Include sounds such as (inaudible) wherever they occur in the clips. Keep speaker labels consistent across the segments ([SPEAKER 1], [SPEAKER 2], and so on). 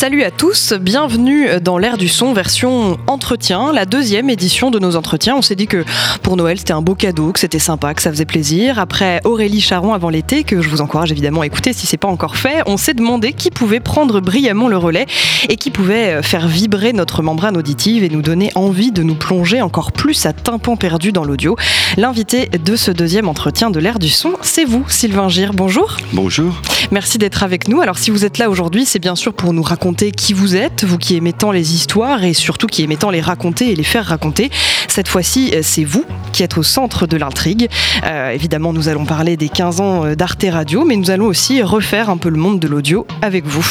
[SPEAKER 1] Salut à tous, bienvenue dans l'ère du son version entretien, la deuxième édition de nos entretiens. On s'est dit que pour Noël c'était un beau cadeau, que c'était sympa, que ça faisait plaisir. Après Aurélie Charon avant l'été, que je vous encourage évidemment à écouter si c'est pas encore fait, on s'est demandé qui pouvait prendre brillamment le relais et qui pouvait euh, faire vibrer notre membrane auditive et nous donner envie de nous plonger encore plus à tympan perdu dans l'audio. L'invité de ce deuxième entretien de l'ère du son, c'est vous, Sylvain Gire. Bonjour.
[SPEAKER 2] Bonjour.
[SPEAKER 1] Merci d'être avec nous. Alors si vous êtes là aujourd'hui, c'est bien sûr pour nous raconter raconter qui vous êtes, vous qui aimez tant les histoires et surtout qui aimez tant les raconter et les faire raconter. Cette fois-ci, euh, c'est vous qui êtes au centre de l'intrigue. Euh, évidemment, nous allons parler des 15 ans euh, d'Arte Radio, mais nous allons aussi refaire un peu le monde de l'audio avec vous.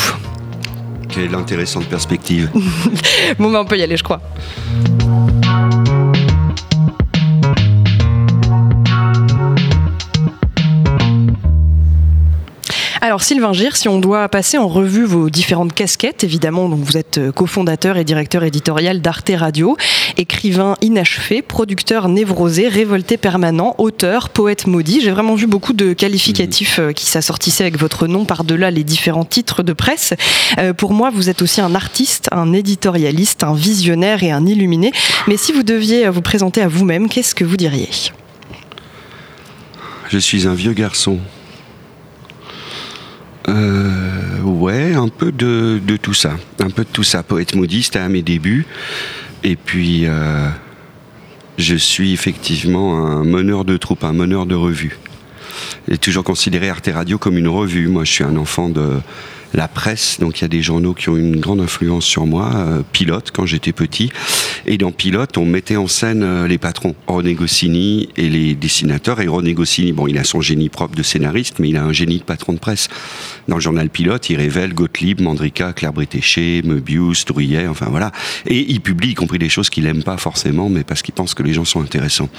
[SPEAKER 2] Quelle intéressante perspective. (laughs)
[SPEAKER 1] bon, ben, on peut y aller, je crois. Alors Sylvain Gire, si on doit passer en revue vos différentes casquettes, évidemment, vous êtes euh, cofondateur et directeur éditorial d'Arte Radio, écrivain inachevé, producteur névrosé, révolté permanent, auteur, poète maudit. J'ai vraiment vu beaucoup de qualificatifs euh, qui s'assortissaient avec votre nom par-delà les différents titres de presse. Euh, pour moi, vous êtes aussi un artiste, un éditorialiste, un visionnaire et un illuminé. Mais si vous deviez vous présenter à vous-même, qu'est-ce que vous diriez?
[SPEAKER 2] Je suis un vieux garçon euh, Ouais, un peu de, tout ça. Un peu de tout ça. Poète modiste à mes débuts. Et puis, euh, je suis effectivement un meneur de troupe, un meneur de revue. J'ai toujours considéré Arte Radio comme une revue. Moi, je suis un enfant de la presse. Donc il y a des journaux qui ont une grande influence sur moi. Euh, Pilote quand j'étais petit. Et dans Pilote, on mettait en scène euh, les patrons, René Goscinny et les dessinateurs. Et René Goscinny, bon, il a son génie propre de scénariste, mais il a un génie de patron de presse. Dans le journal Pilote, il révèle Gottlieb, Mandrika, Claire Bretéché, Möbius, Drouillet, enfin voilà. Et il publie, y compris des choses qu'il aime pas forcément, mais parce qu'il pense que les gens sont intéressants.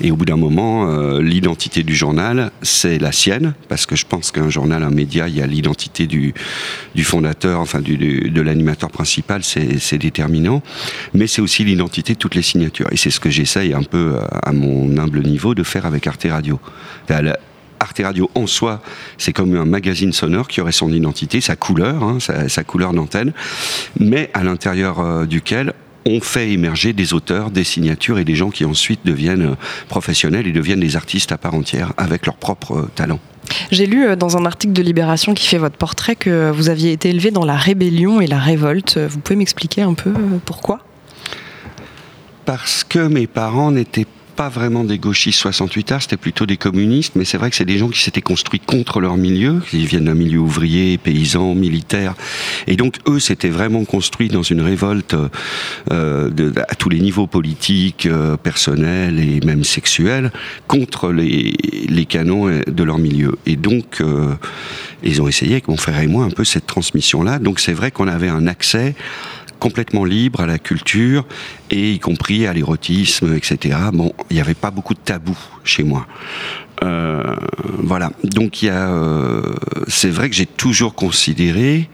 [SPEAKER 2] Et au bout d'un moment, euh, l'identité du journal, c'est la sienne, parce que je pense qu'un journal, un média, il y a l'identité du, du fondateur, enfin de l'animateur principal, c'est déterminant. Mais c'est aussi l'identité de toutes les signatures. Et c'est ce que j'essaye un peu à mon humble niveau de faire avec Arte Radio. Arte Radio en soi, c'est comme un magazine sonore qui aurait son identité, sa couleur, hein, sa, couleur d'antenne, mais à l'intérieur euh, duquel on fait émerger des auteurs, des signatures et des gens qui ensuite deviennent euh, professionnels et deviennent des artistes à part entière avec leur propre euh, talent.
[SPEAKER 1] J'ai lu euh, dans un article de Libération qui fait votre portrait que vous aviez été élevé dans la rébellion et la révolte. Vous pouvez m'expliquer un peu pourquoi?
[SPEAKER 2] Parce que mes parents n'étaient pas vraiment des gauchistes 68 arts, c'était plutôt des communistes, mais c'est vrai que c'est des gens qui s'étaient construits contre leur milieu, ils viennent d'un milieu ouvrier, paysan, militaire, et donc eux s'étaient vraiment construits dans une révolte euh, à tous les niveaux politiques, euh, personnels et même sexuels, contre les, les canons de leur milieu. Et donc, euh, ils ont essayé avec mon frère et moi un peu cette transmission-là, donc c'est vrai qu'on avait un accès complètement libre à la culture et y compris à l'érotisme, etc. Bon, il n'y avait pas beaucoup de tabous chez moi. Euh, voilà. Donc il y a, euh, c'est vrai que j'ai toujours considéré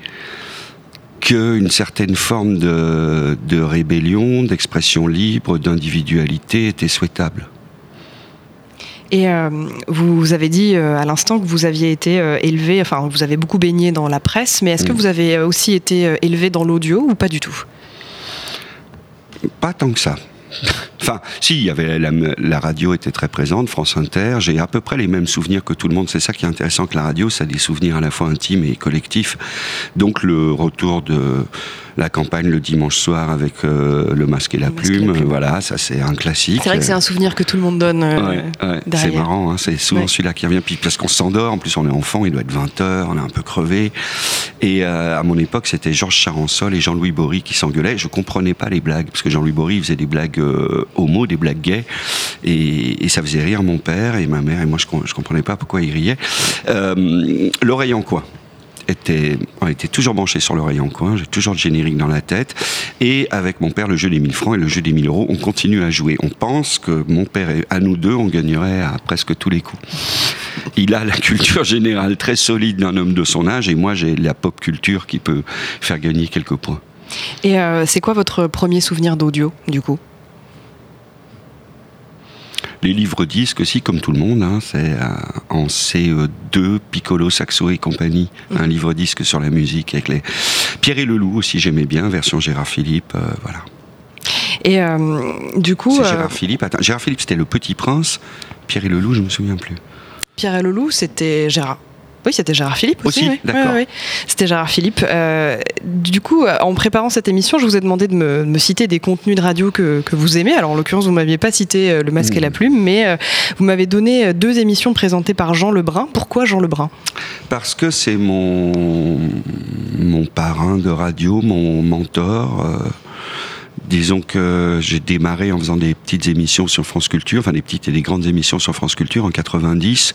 [SPEAKER 2] qu'une certaine forme de, de rébellion, d'expression libre, d'individualité était souhaitable.
[SPEAKER 1] Et euh, vous avez dit euh, à l'instant que vous aviez été euh, élevé, enfin vous avez beaucoup baigné dans la presse, mais est-ce que mm. vous avez aussi été élevé dans l'audio ou pas du tout?
[SPEAKER 2] Pas tant que ça. Enfin, si, il y avait la, radio était très présente, France Inter. J'ai à peu près les mêmes souvenirs que tout le monde. C'est ça qui est intéressant que la radio, ça a des souvenirs à la fois intimes et collectifs. Donc le retour de la campagne le dimanche soir avec euh, le masque et la, plume, voilà, ça c'est un classique.
[SPEAKER 1] C'est vrai que c'est un souvenir que tout le monde donne. Euh,
[SPEAKER 2] c'est marrant, hein, c'est souvent celui-là qui revient. Puis parce qu'on s'endort, en plus on est enfant, il doit être 20h, on est un peu crevé. Et euh, à mon époque, c'était Georges Charansol et Jean-Louis Bory qui s'engueulaient. Je comprenais pas les blagues, parce que Jean-Louis Bory faisait des blagues homo, des blagues gays, et, ça faisait rire mon père et ma mère, et moi je, je comprenais pas pourquoi ils riaient. L'oreille en quoi était, on était toujours branché sur l'oreille en coin, j'ai toujours le générique dans la tête. Et avec mon père, le jeu des 1000 francs et le jeu des 1000 euros, on continue à jouer. On pense que mon père et à nous deux, on gagnerait à presque tous les coups. Il a la culture générale très solide d'un homme de son âge et moi j'ai la pop culture qui peut faire gagner quelques points.
[SPEAKER 1] Et euh, c'est quoi votre premier souvenir d'audio, du coup?
[SPEAKER 2] Les livres disques aussi, comme tout le monde, hein, c'est euh, en CE2, Piccolo, Saxo et compagnie, un livre disque sur la musique avec les. Pierre et le Loup aussi, j'aimais bien, version Gérard Philippe, voilà.
[SPEAKER 1] Et du coup.
[SPEAKER 2] C'est Gérard Philippe. Attends, Gérard Philippe, c'était le Petit Prince. Pierre et le Loup, je me souviens plus.
[SPEAKER 1] Pierre et le Loup, c'était Gérard. Oui, c'était Gérard Philippe aussi.
[SPEAKER 2] oui. d'accord.
[SPEAKER 1] C'était Gérard Philippe. Euh, du coup, euh, en préparant cette émission, je vous ai demandé de me, citer des contenus de radio que, vous aimez. Alors, en l'occurrence, vous m'aviez pas cité euh, Le Masque et la hmm. Plume, mais vous m'avez donné deux émissions présentées par Jean Lebrun. Pourquoi Jean Lebrun?
[SPEAKER 2] Parce que c'est mon, mon parrain de radio, mon mentor. Disons que j'ai démarré en faisant des petites émissions sur France Culture, enfin des petites et des grandes émissions sur France Culture en 90.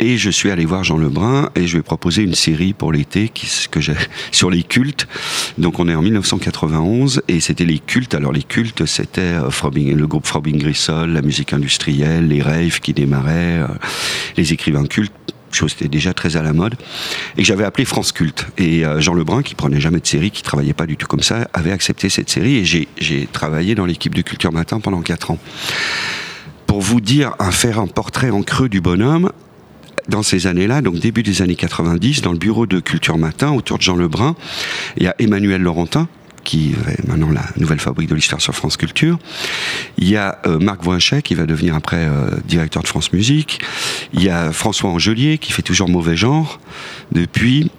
[SPEAKER 2] Et je suis allé voir Jean Lebrun et je vais proposer une série pour l'été (laughs) sur les cultes. Donc on est en 1991 et c'était les cultes. Alors les cultes, c'était euh, le groupe Frobing Grissol, la musique industrielle, les raves qui démarraient, euh, les écrivains cultes chose qui était déjà très à la mode, et que j'avais appelé France Culte. Et euh, Jean Lebrun, qui prenait jamais de série, qui travaillait pas du tout comme ça, avait accepté cette série, et j'ai travaillé dans l'équipe de Culture Matin pendant 4 ans. Pour vous dire, un faire un portrait en creux du bonhomme, dans ces années-là, donc début des années 90, dans le bureau de Culture Matin, autour de Jean Lebrun, il y a Emmanuel Laurentin, qui est maintenant la nouvelle fabrique de l'histoire sur France Culture. Il y a euh, Marc Voinchet, qui va devenir après euh, directeur de France Musique. Il y a François Angelier, qui fait toujours mauvais genre depuis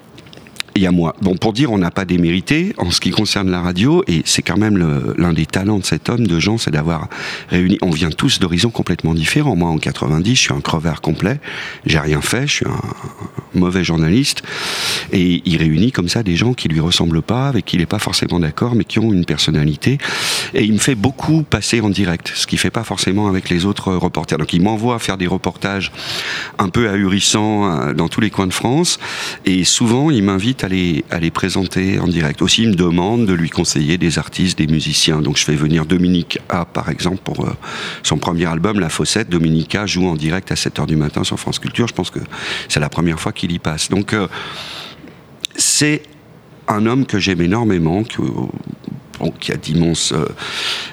[SPEAKER 2] y a moi. Bon, pour dire, on n'a pas démérité en ce qui concerne la radio, et c'est quand même l'un des talents de cet homme, de Jean, c'est d'avoir réuni. On vient tous d'horizons complètement différents. Moi, en 90, je suis un crevard complet, j'ai rien fait, je suis un mauvais journaliste, et il réunit comme ça des gens qui lui ressemblent pas, avec qui il n'est pas forcément d'accord, mais qui ont une personnalité, et il me fait beaucoup passer en direct, ce qu'il fait pas forcément avec les autres reporters. Donc, il m'envoie faire des reportages un peu ahurissants euh, dans tous les coins de France, et souvent, il m'invite à les, présenter en direct. Aussi, il me demande de lui conseiller des artistes, des musiciens. Donc je fais venir Dominique A, par exemple, pour euh, son premier album, La Fossette. Dominique A joue en direct à 7h du matin sur France Culture. Je pense que c'est la première fois qu'il y passe. Donc euh, c'est un homme que j'aime énormément, que, qui a d'immenses, euh,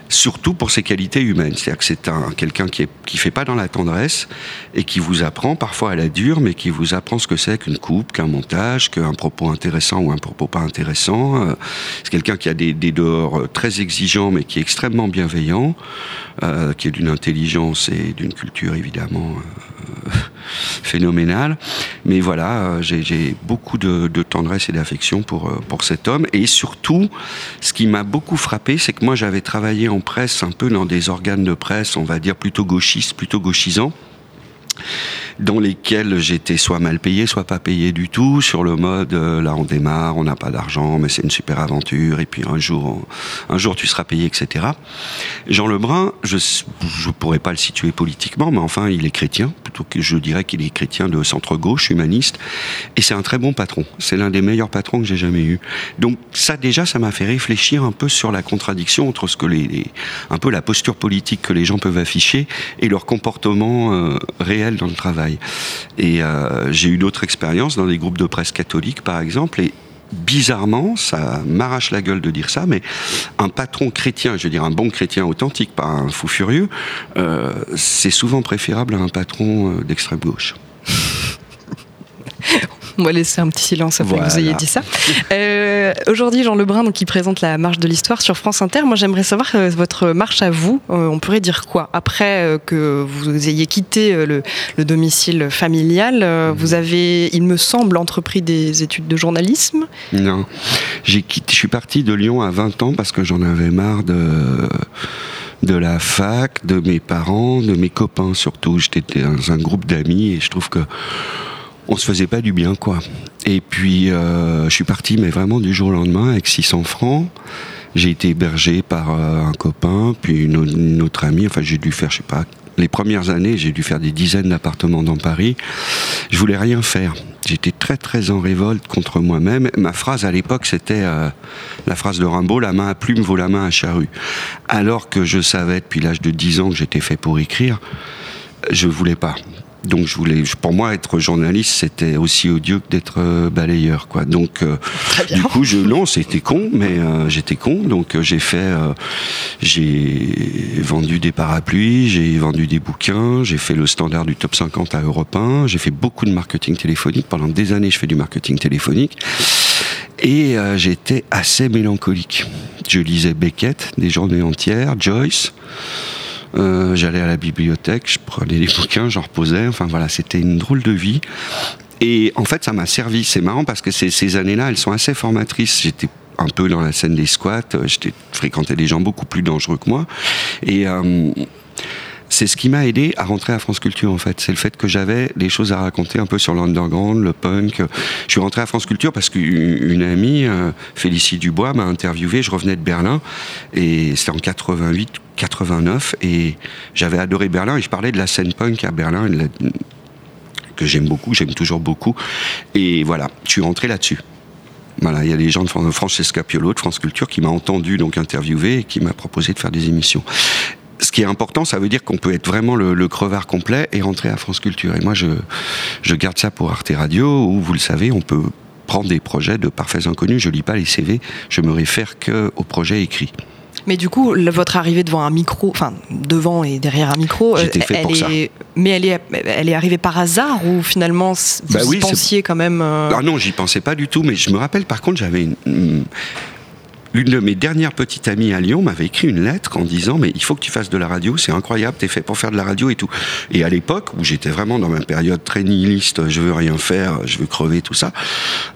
[SPEAKER 2] surtout pour ses qualités humaines. C'est-à-dire que c'est un, quelqu'un qui ne fait pas dans la tendresse et qui vous apprend, parfois à la dure, mais qui vous apprend ce que c'est qu'une coupe, qu'un montage, qu'un propos intéressant ou un propos pas intéressant. Euh, c'est quelqu'un qui a des, des dehors euh, très exigeants, mais qui est extrêmement bienveillant, qui est d'une intelligence et d'une culture évidemment (laughs) phénoménale. Mais voilà, j'ai beaucoup de, tendresse et d'affection pour, pour cet homme. Et surtout, ce qui m'a beaucoup frappé, c'est que moi j'avais travaillé en presse un peu dans des organes de presse, on va dire plutôt gauchistes, plutôt gauchisants dans lesquels j'étais soit mal payé, soit pas payé du tout, sur le mode euh, là on démarre, on n'a pas d'argent, mais c'est une super aventure, et puis un jour, un jour tu seras payé, etc. Jean Lebrun, je ne pourrais pas le situer politiquement, mais enfin il est chrétien, plutôt que je dirais qu'il est chrétien de centre-gauche, humaniste, et c'est un très bon patron. C'est l'un des meilleurs patrons que j'ai jamais eu. Donc ça déjà, ça m'a fait réfléchir un peu sur la contradiction entre ce que les, un peu la posture politique que les gens peuvent afficher et leur comportement euh, réel dans le travail. Et euh, j'ai eu d'autres expériences dans des groupes de presse catholiques, par exemple, et bizarrement, ça m'arrache la gueule de dire ça, mais un patron chrétien, je veux dire un bon chrétien authentique, pas un fou furieux, euh, c'est souvent préférable à un patron euh, d'extrême gauche. (laughs)
[SPEAKER 1] On va laisser un petit silence après que vous ayez dit ça. Euh, aujourd'hui, Jean Lebrun, donc, qui présente la marche de l'histoire sur France Inter. Moi, j'aimerais savoir euh, votre marche à vous. Euh, on pourrait dire quoi? Après que vous ayez quitté le, domicile familial, vous avez, il me semble, entrepris des études de journalisme
[SPEAKER 2] Non. Je suis parti de Lyon à 20 ans parce que j'en avais marre de de la fac, de mes parents, de mes copains surtout. J'étais dans un groupe d'amis et je trouve que on se faisait pas du bien, quoi. Et puis, euh, je suis parti, mais vraiment du jour au lendemain, avec 600 francs. J'ai été hébergé par euh, un copain, puis une, autre amie. Enfin, j'ai dû faire, je sais pas, les premières années, j'ai dû faire des dizaines d'appartements dans Paris. Je voulais rien faire. J'étais très très en révolte contre moi-même. Ma phrase à l'époque, c'était euh, la phrase de Rimbaud "La main à plume vaut la main à charrue". Alors que je savais depuis l'âge de 10 ans que j'étais fait pour écrire, je voulais pas donc je voulais, pour moi, être journaliste, c'était aussi odieux que d'être euh, balayeur, quoi. Donc, euh, du coup, je non, c'était con, mais euh, j'étais con. Donc, j'ai fait, j'ai vendu des parapluies, j'ai vendu des bouquins, j'ai fait le standard du top 50 à Europe 1, j'ai fait beaucoup de marketing téléphonique. Pendant des années, je fais du marketing téléphonique. Et j'étais assez mélancolique. Je lisais Beckett des journées entières, Joyce. J'allais à la bibliothèque, je prenais des bouquins, j'en reposais. Enfin voilà, c'était une drôle de vie. Et en fait, ça m'a servi. C'est marrant parce que ces, années-là, elles sont assez formatrices. J'étais un peu dans la scène des squats. J'étais fréquenté des gens beaucoup plus dangereux que moi. Et euh, c'est ce qui m'a aidé à rentrer à France Culture en fait. C'est le fait que j'avais des choses à raconter un peu sur l'underground, le punk. Je suis rentré à France Culture parce qu'une amie, euh, Félicie Dubois, m'a interviewé. Je revenais de Berlin et c'était en 88, 89 et j'avais adoré Berlin et je parlais de la scène punk à Berlin que j'aime beaucoup, j'aime toujours beaucoup. Et voilà, je suis rentré là-dessus. Voilà, il y a des gens de Francesca Piolo de France Culture qui m'a entendu donc interviewer et qui m'a proposé de faire des émissions. Ce qui est important, ça veut dire qu'on peut être vraiment le, crevard complet et rentrer à France Culture. Et moi, je, je garde ça pour Arte Radio, où vous le savez, on peut prendre des projets de parfaits inconnus. Je lis pas les CV, je me réfère que aux projets écrits.
[SPEAKER 1] Mais du coup, votre arrivée devant un micro, enfin devant et derrière un micro,
[SPEAKER 2] euh, fait
[SPEAKER 1] elle
[SPEAKER 2] pour
[SPEAKER 1] est,
[SPEAKER 2] ça.
[SPEAKER 1] mais elle est, elle est arrivée par hasard ou finalement vous
[SPEAKER 2] bah oui,
[SPEAKER 1] pensiez quand même euh,
[SPEAKER 2] Ah non, j'y pensais pas du tout. Mais je me rappelle, par contre, j'avais une, L'une de mes dernières petites amies à Lyon m'avait écrit une lettre en disant mais il faut que tu fasses de la radio, c'est incroyable, t'es fait pour faire de la radio et tout. Et à l'époque où j'étais vraiment dans ma période très nihiliste, je veux rien faire, je veux crever tout ça,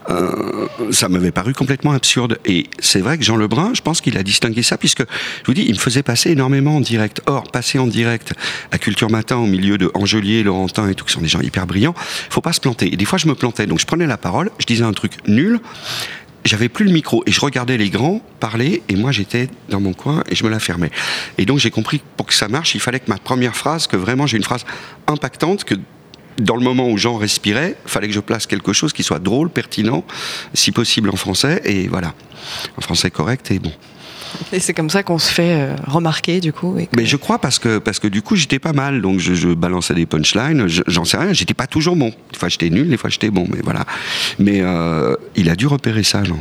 [SPEAKER 2] euh, ça m'avait paru complètement absurde. Et c'est vrai que Jean Lebrun, je pense qu'il a distingué ça puisque je vous dis, il me faisait passer énormément en direct. Or, passer en direct à Culture Matin au milieu de Angelier, Laurentin et tout, qui sont des gens hyper brillants, faut pas se planter. Et des fois, je me plantais. Donc, je prenais la parole, je disais un truc nul j'avais plus le micro et je regardais les grands parler et moi j'étais dans mon coin et je me la fermais. Et donc j'ai compris que pour que ça marche, il fallait que ma première phrase, que vraiment j'ai une phrase impactante, que dans le moment où Jean respirait, fallait que je place quelque chose qui soit drôle, pertinent, si possible en français, et voilà, en français correct et bon.
[SPEAKER 1] Et c'est comme ça qu'on se fait euh, remarquer du coup.
[SPEAKER 2] Mais je crois parce que parce que du coup j'étais pas mal, donc je, balançais des punchlines. J'en sais rien, j'étais pas toujours bon. Des fois j'étais nul, des fois j'étais bon, mais voilà. Mais euh, il a dû repérer ça, Jean.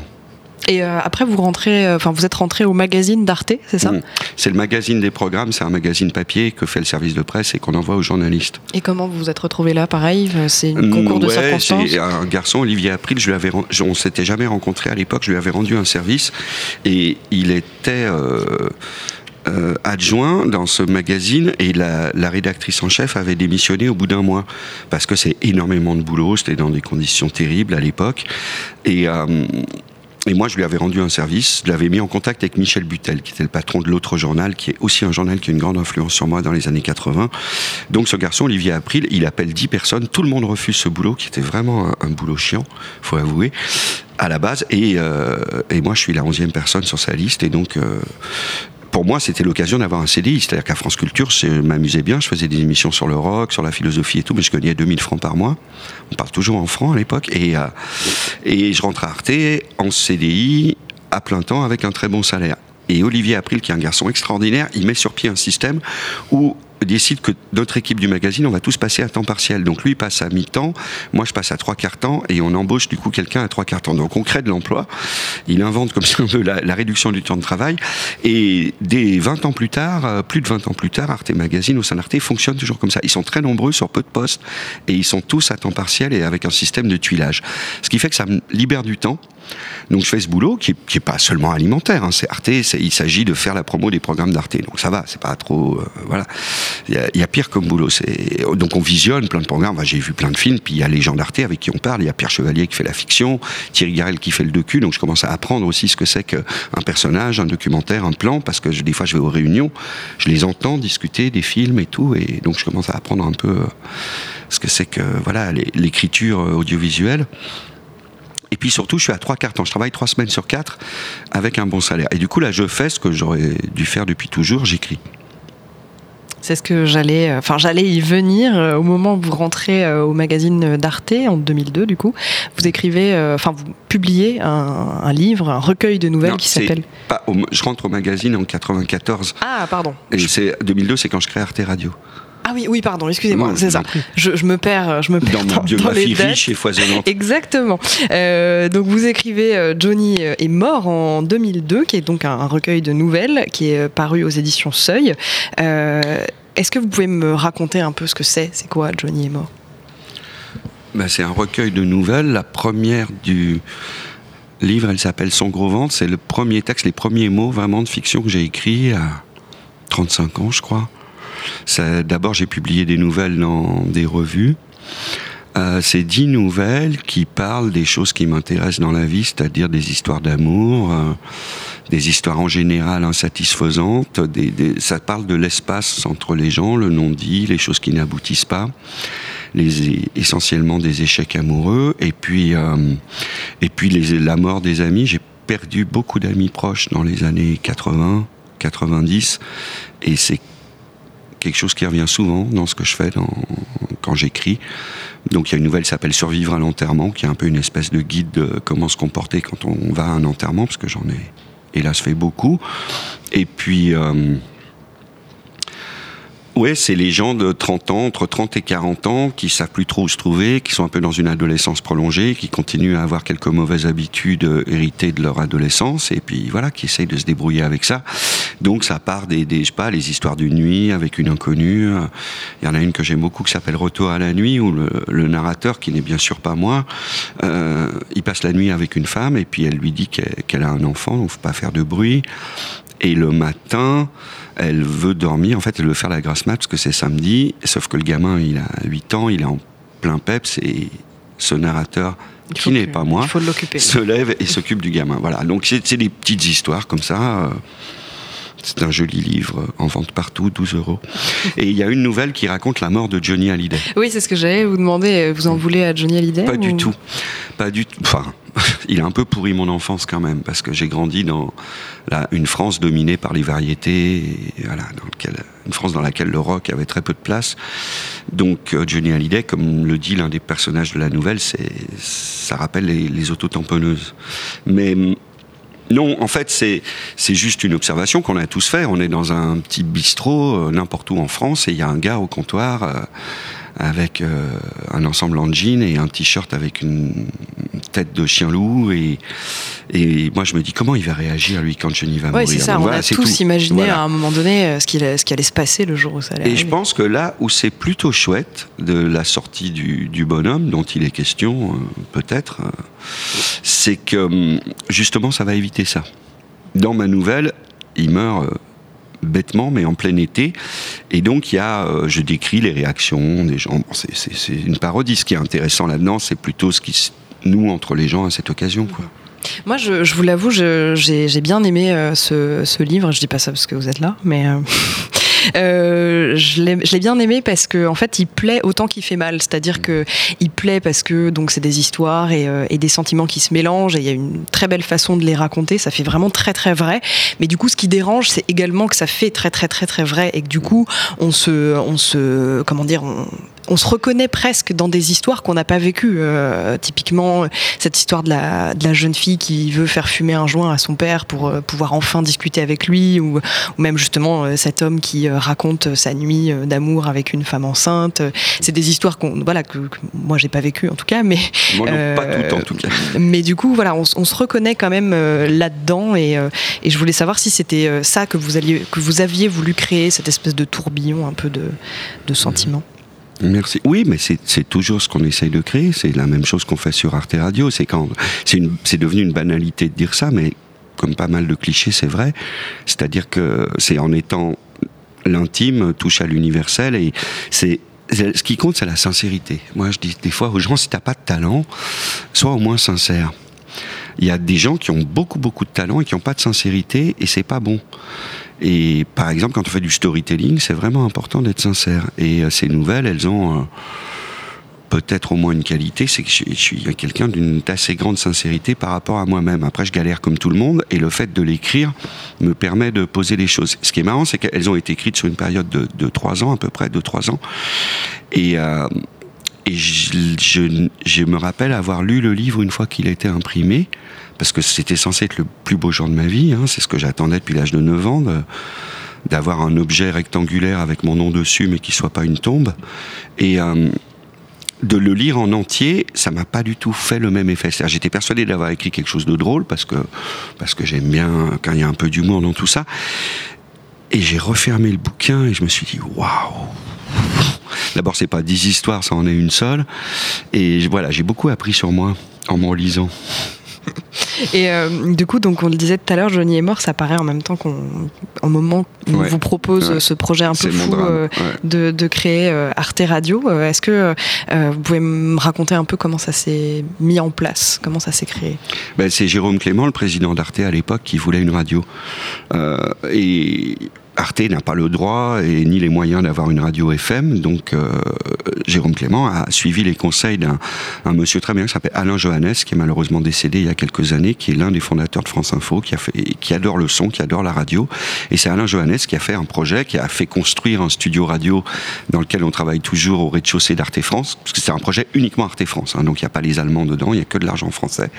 [SPEAKER 1] Et euh, après, vous rentrez, euh, enfin, vous êtes rentré au magazine d'Arte, c'est ça? Mmh.
[SPEAKER 2] C'est le magazine des programmes, c'est un magazine papier que fait le service de presse et qu'on envoie aux journalistes.
[SPEAKER 1] Et comment vous vous êtes retrouvé là, pareil? C'est un concours de circonstances?
[SPEAKER 2] C'est un garçon, Olivier April, je lui avais, on s'était jamais rencontré à l'époque, je lui avais rendu un service et il était. Euh, adjoint dans ce magazine et la, rédactrice en chef avait démissionné au bout d'un mois parce que c'est énormément de boulot, c'était dans des conditions terribles à l'époque et et moi, je lui avais rendu un service, je l'avais mis en contact avec Michel Butel, qui était le patron de l'autre journal, qui est aussi un journal qui a une grande influence sur moi dans les années 80. Donc ce garçon, Olivier April, il appelle 10 personnes, tout le monde refuse ce boulot, qui était vraiment un, boulot chiant, faut avouer à la base. Et, euh, et, moi, je suis la onzième personne sur sa liste. Et donc, euh, pour moi, c'était l'occasion d'avoir un CDI. C'est-à-dire qu'à France Culture, je m'amusais bien. Je faisais des émissions sur le rock, sur la philosophie et tout, mais je gagnais 2000 francs par mois. On parle toujours en francs à l'époque. Et, euh, et je rentre à Arte en CDI à plein temps avec un très bon salaire. Et Olivier April, qui est un garçon extraordinaire, il met sur pied un système où décide que notre équipe du magazine, on va tous passer à temps partiel. Donc lui passe à mi-temps, moi je passe à trois quarts temps et on embauche du coup quelqu'un à trois quarts temps. Donc on crée de l'emploi. Il invente comme si on veut la, réduction du temps de travail. Et des 20 ans plus tard, euh, plus de 20 ans plus tard, Arte Magazine au sein d'Arte fonctionne toujours comme ça. Ils sont très nombreux sur peu de postes et ils sont tous à temps partiel et avec un système de tuilage. Ce qui fait que ça me libère du temps donc je fais ce boulot qui n'est pas seulement alimentaire. Hein. c'est Arte, il s'agit de faire la promo des programmes d'Arte. Donc ça va, c'est pas trop. Euh, voilà. Il y, a pire comme boulot. Donc on visionne plein de programmes. J'ai vu plein de films. Puis il y a les gens d'Arte avec qui on parle. Il y a Pierre Chevalier qui fait la fiction, Thierry Garel qui fait le docu. Donc je commence à apprendre aussi ce que c'est qu'un personnage, un documentaire, un plan. Parce que des fois je vais aux réunions, je les entends discuter des films et tout. Et donc je commence à apprendre un peu euh, ce que c'est que voilà l'écriture euh, audiovisuelle. Et puis surtout, je suis à trois quarts temps. Je travaille trois semaines sur quatre avec un bon salaire. Et du coup, là, je fais ce que j'aurais dû faire depuis toujours, j'écris.
[SPEAKER 1] C'est ce que j'allais, euh, enfin j'allais y venir euh, au moment où vous rentrez euh, au magazine d'Arte en 2002 du coup. Vous écrivez, enfin vous publiez un, livre, un recueil de nouvelles qui s'appelle.
[SPEAKER 2] je rentre au magazine en 94.
[SPEAKER 1] Ah pardon.
[SPEAKER 2] Et c'est 2002, c'est quand je crée Arte Radio.
[SPEAKER 1] Ah oui, oui, pardon, excusez-moi, c'est ça. Je, me perds, je me perds
[SPEAKER 2] dans,
[SPEAKER 1] dans,
[SPEAKER 2] les riche et foisonnante.
[SPEAKER 1] Exactement. Euh, donc vous écrivez euh, Johnny est mort en 2002, qui est donc un, recueil de nouvelles qui est paru aux éditions Seuil. Euh, est-ce que vous pouvez me raconter un peu ce que c'est? C'est quoi Johnny est mort?
[SPEAKER 2] Ben, C'est un recueil de nouvelles, la première du livre, elle s'appelle Son gros ventre. C'est le premier texte, les premiers mots vraiment de fiction que j'ai écrit à 35 ans, je crois. D'abord, j'ai publié des nouvelles dans des revues. Euh, c'est dix nouvelles qui parlent des choses qui m'intéressent dans la vie, c'est-à-dire des histoires d'amour, euh, des histoires en général insatisfaisantes. Ça parle de l'espace entre les gens, le non-dit, les choses qui n'aboutissent pas, essentiellement des échecs amoureux, et puis, euh, la mort des amis. J'ai perdu beaucoup d'amis proches dans les années 80, 90, et c'est quelque chose qui revient souvent dans ce que je fais quand j'écris. Donc il y a une nouvelle qui s'appelle Survivre à l'enterrement, qui est un peu une espèce de guide de comment se comporter quand on va à un enterrement, parce que j'en ai hélas fait beaucoup. Et puis euh, Ouais, c'est les gens de 30 ans, entre 30 et 40 ans, qui savent plus trop où se trouver, qui sont un peu dans une adolescence prolongée, qui continuent à avoir quelques mauvaises habitudes euh, héritées de leur adolescence, et puis voilà, qui essayent de se débrouiller avec ça. Donc ça part des, je sais pas, les histoires d'une nuit avec une inconnue. Il y en a une que j'aime beaucoup qui s'appelle Retour à la nuit, où le, narrateur, qui n'est bien sûr pas moi, euh, il passe la nuit avec une femme, et puis elle lui dit qu'elle a un enfant, donc faut pas faire de bruit. Et le matin, elle veut dormir. En fait, elle veut faire la grasse mat parce que c'est samedi. Sauf que le gamin, il a 8 ans, il est en plein peps et ce narrateur qui n'est pas moi se lève et s'occupe du gamin. Voilà. Donc c'est des petites histoires comme ça. C'est un joli livre en vente partout, 12 euros. Et il y a une nouvelle qui raconte la mort de Johnny Hallyday.
[SPEAKER 1] Oui, c'est ce que j'allais vous demander. Vous en voulez à Johnny Hallyday
[SPEAKER 2] Pas du tout. Pas du tout. Enfin, (laughs) il a un peu pourri mon enfance quand même, parce que j'ai grandi dans une France dominée par les variétés, une France dans laquelle le rock avait très peu de place. Donc euh, Johnny Hallyday, comme le dit l'un des personnages de la nouvelle, ça rappelle les, les autotamponneuses. Mais non, en fait, c'est juste une observation qu'on a tous fait. On est dans un petit bistrot euh, n'importe où en France et il y a un gars au comptoir euh, avec un ensemble en jean et un t-shirt avec une tête de chien loup et, et moi je me dis comment il va réagir lui quand Johnny va
[SPEAKER 1] ouais, c'est ça, on a tous imaginé à un moment donné euh, ce, qui allait se passer le jour où ça allait
[SPEAKER 2] Et je pense que là où c'est plutôt chouette de la sortie du, du bonhomme dont il est question, euh, peut-être, c'est que hum, justement ça va éviter ça. Dans ma nouvelle, il meurt bêtement, mais en plein été. Et donc, il y a, euh, je décris les réactions des gens. c'est une parodie. Ce qui est intéressant là-dedans, c'est plutôt ce qui se noue entre les gens à cette occasion. Quoi.
[SPEAKER 1] Moi, je, vous l'avoue, j'ai bien aimé euh, ce, livre. Je dis pas ça parce que vous êtes là, mais euh, (laughs) Euh, je l'ai bien aimé parce que en fait, il plaît autant qu'il fait mal. C'est-à-dire que il plaît parce que donc c'est des histoires et, des sentiments qui se mélangent et il y a une très belle façon de les raconter. Ça fait vraiment très très vrai. Mais du coup, ce qui dérange, c'est également que ça fait très très très très vrai et que du coup, on se, on se, comment dire, on se reconnaît presque dans des histoires qu'on n'a pas vécues. Euh, typiquement, cette histoire de la, de la, jeune fille qui veut faire fumer un joint à son père pour euh, pouvoir enfin discuter avec lui, ou, ou même justement euh, cet homme qui raconte sa nuit d'amour avec une femme enceinte. C'est des histoires qu'on, voilà, que, moi j'ai pas vécues en tout cas, mais
[SPEAKER 2] moi non, pas tout en tout cas.
[SPEAKER 1] Mais du coup, voilà, on, on se reconnaît quand même là-dedans, et, et, je voulais savoir si c'était ça que vous alliez, que vous aviez voulu créer, cette espèce de tourbillon un peu de, de sentiments.
[SPEAKER 2] Merci. Oui, mais c'est toujours ce qu'on essaye de créer. C'est la même chose qu'on fait sur Arte Radio. C'est c'est devenu une banalité de dire ça, mais comme pas mal de clichés, c'est vrai. C'est-à-dire que c'est en étant l'intime touche à l'universel et c'est ce qui compte, c'est la sincérité. Moi, je dis des fois aux gens, si t'as pas de talent, sois au moins sincère. Il y a des gens qui ont beaucoup beaucoup de talent et qui n'ont pas de sincérité et c'est pas bon. Et par exemple, quand on fait du storytelling, c'est vraiment important d'être sincère. Et euh, ces nouvelles, elles ont euh, peut-être au moins une qualité, c'est que je, suis quelqu'un d'une assez grande sincérité par rapport à moi-même. Après, je galère comme tout le monde, et le fait de l'écrire me permet de poser les choses. Ce qui est marrant, c'est qu'elles ont été écrites sur une période de, trois ans, à peu près de trois ans. Et, euh, je, me rappelle avoir lu le livre une fois qu'il a été imprimé, parce que c'était censé être le plus beau jour de ma vie, hein, c'est ce que j'attendais depuis l'âge de 9 ans, d'avoir un objet rectangulaire avec mon nom dessus, mais qui soit pas une tombe. Et euh, de le lire en entier, ça m'a pas du tout fait le même effet. J'étais persuadé d'avoir écrit quelque chose de drôle, parce que, parce que j'aime bien quand il y a un peu d'humour dans tout ça. Et j'ai refermé le bouquin et je me suis dit, waouh D'abord, c'est pas dix histoires, ça en est une seule. Et voilà, j'ai beaucoup appris sur moi en m'en lisant. (laughs)
[SPEAKER 1] Et euh, du coup, donc on le disait tout à l'heure, Johnny est mort, ça paraît en même temps qu'au moment où on vous propose ce projet un peu fou euh, de, créer Arte Radio. Est-ce que vous pouvez me raconter un peu comment ça s'est mis en place, comment ça s'est créé?
[SPEAKER 2] Ben, C'est Jérôme Clément, le président d'Arte à l'époque, qui voulait une radio. et Arte n'a pas le droit et ni les moyens d'avoir une radio FM, donc euh, Jérôme Clément a suivi les conseils d'un monsieur très bien qui s'appelle Alain Johannes, qui est malheureusement décédé il y a quelques années, qui est l'un des fondateurs de France Info, qui, a fait, qui adore le son, qui adore la radio. Et c'est Alain Johannes qui a fait un projet, qui a fait construire un studio radio dans lequel on travaille toujours au rez-de-chaussée d'Arte France, parce que c'est un projet uniquement Arte France, hein, donc il n'y a pas les Allemands dedans, il n'y a que de l'argent français.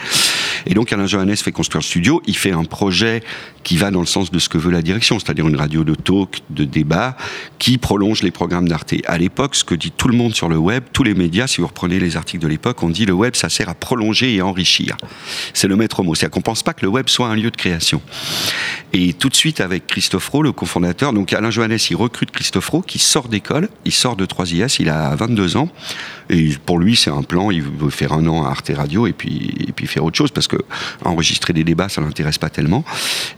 [SPEAKER 2] Et donc Alain Johannes fait construire le studio, il fait un projet qui va dans le sens de ce que veut la direction, c'est-à-dire une radio de talk, de débat, qui prolonge les programmes d'Arte. À l'époque, ce que dit tout le monde sur le web, tous les médias, si vous reprenez les articles de l'époque, on dit le web, ça sert à prolonger et enrichir. C'est le maître mot. C'est-à-dire qu'on pense pas que le web soit un lieu de création. Et tout de suite, avec Christophe Rowe, le cofondateur, donc Alain Johannes, il recrute Christophe Rowe, qui sort d'école, il sort de 3IS, il a 22 ans, et pour lui, c'est un plan, il veut faire un an à Arte Radio, et puis, et puis faire autre chose, parce que enregistrer des débats, ça l'intéresse pas tellement.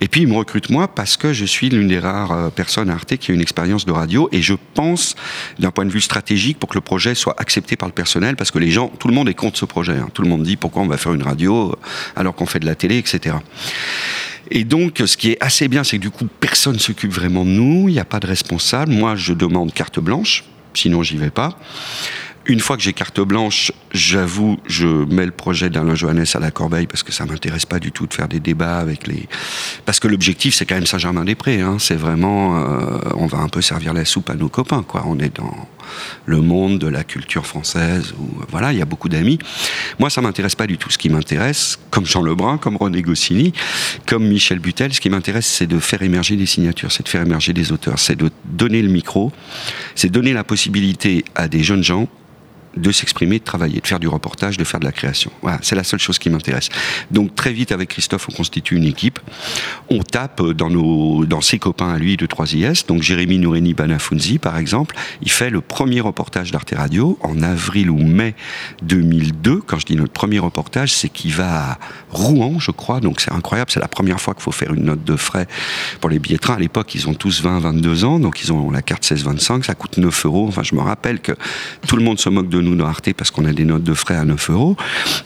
[SPEAKER 2] Et puis, il me recrute moi, parce que je suis l'une des rares euh, personnes à Arte qui a une expérience de radio, et je pense, d'un point de vue stratégique, pour que le projet soit accepté par le personnel, parce que les gens, tout le monde est contre ce projet. Hein. Tout le monde dit pourquoi on va faire une radio euh, alors qu'on fait de la télé, etc. Et donc, ce qui est assez bien, c'est que du coup, personne s'occupe vraiment de nous, il n'y a pas de responsable. Moi, je demande carte blanche, sinon j'y vais pas. Une fois que j'ai carte blanche, j'avoue, je mets le projet d'Alain Johannes à la corbeille parce que ça m'intéresse pas du tout de faire des débats avec les. Parce que l'objectif, c'est quand même Saint-Germain-des-Prés. Hein. C'est vraiment, euh, on va un peu servir la soupe à nos copains, quoi. On est dans le monde de la culture française où voilà, il y a beaucoup d'amis. Moi, ça m'intéresse pas du tout. Ce qui m'intéresse, comme Jean Lebrun, comme René Goscinny, comme Michel Butel, ce qui m'intéresse, c'est de faire émerger des signatures, c'est de faire émerger des auteurs, c'est de donner le micro, c'est donner la possibilité à des jeunes gens de s'exprimer, de travailler, de faire du reportage, de faire de la création. Voilà, c'est la seule chose qui m'intéresse. Donc très vite avec Christophe, on constitue une équipe. On tape dans nos, dans ses copains à lui de 3IS. Donc Jérémy Noureni Banafunzi, par exemple, il fait le premier reportage d'Arte Radio en avril ou mai 2002. Quand je dis notre premier reportage, c'est qu'il va à Rouen, je crois. Donc c'est incroyable. C'est la première fois qu'il faut faire une note de frais pour les billets train. À l'époque, ils ont tous 20, 22 ans. Donc ils ont la carte 16-25. Ça coûte 9 euros. Enfin, je me rappelle que tout le monde se moque de nous dans Arte parce qu'on a des notes de frais à 9 euros.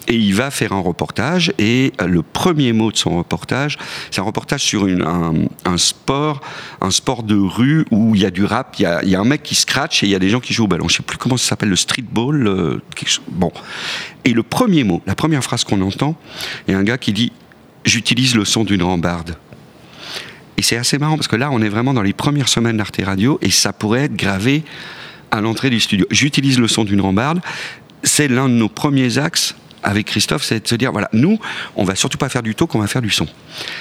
[SPEAKER 2] Et il va faire un reportage. Et le premier mot de son reportage, c'est un reportage sur une, un, sport, un sport de rue où il y a du rap, il y a, un mec qui scratch et il y a des gens qui jouent au ballon. Je sais plus comment ça s'appelle, le streetball. Euh, bon. Et le premier mot, la première phrase qu'on entend, il y a un gars qui dit J'utilise le son d'une rambarde. Et c'est assez marrant parce que là, on est vraiment dans les premières semaines d'Arte Radio et ça pourrait être gravé à l'entrée du studio. J'utilise le son d'une rambarde. C'est l'un de nos premiers axes avec Christophe, c'est de se dire voilà, nous, on va surtout pas faire du talk, on va faire du son.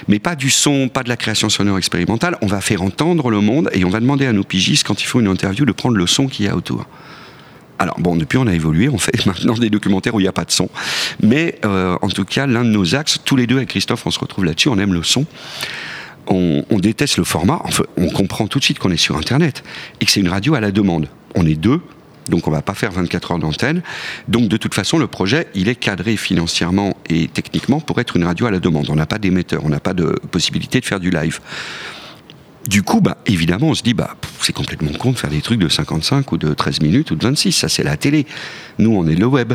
[SPEAKER 2] Mais pas du son, pas de la création sonore expérimentale, on va faire entendre le monde et on va demander à nos pigistes, quand il faut une interview, de prendre le son qu'il y a autour. Alors bon, depuis on a évolué, on fait (laughs) maintenant des documentaires où il n'y a pas de son. Mais euh, en tout cas, l'un de nos axes, tous les deux avec Christophe, on se retrouve là-dessus, on aime le son. On, déteste le format, on comprend tout de suite qu'on est sur Internet et que c'est une radio à la demande on est deux, donc on va pas faire 24 heures d'antenne. Donc de toute façon, le projet, il est cadré financièrement et techniquement pour être une radio à la demande. On n'a pas d'émetteur, on n'a pas de possibilité de faire du live. Du coup, bah, évidemment, on se dit, bah, c'est complètement con de faire des trucs de 55 ou de 13 minutes ou de 26. Ça, c'est la télé. Nous, on est le web.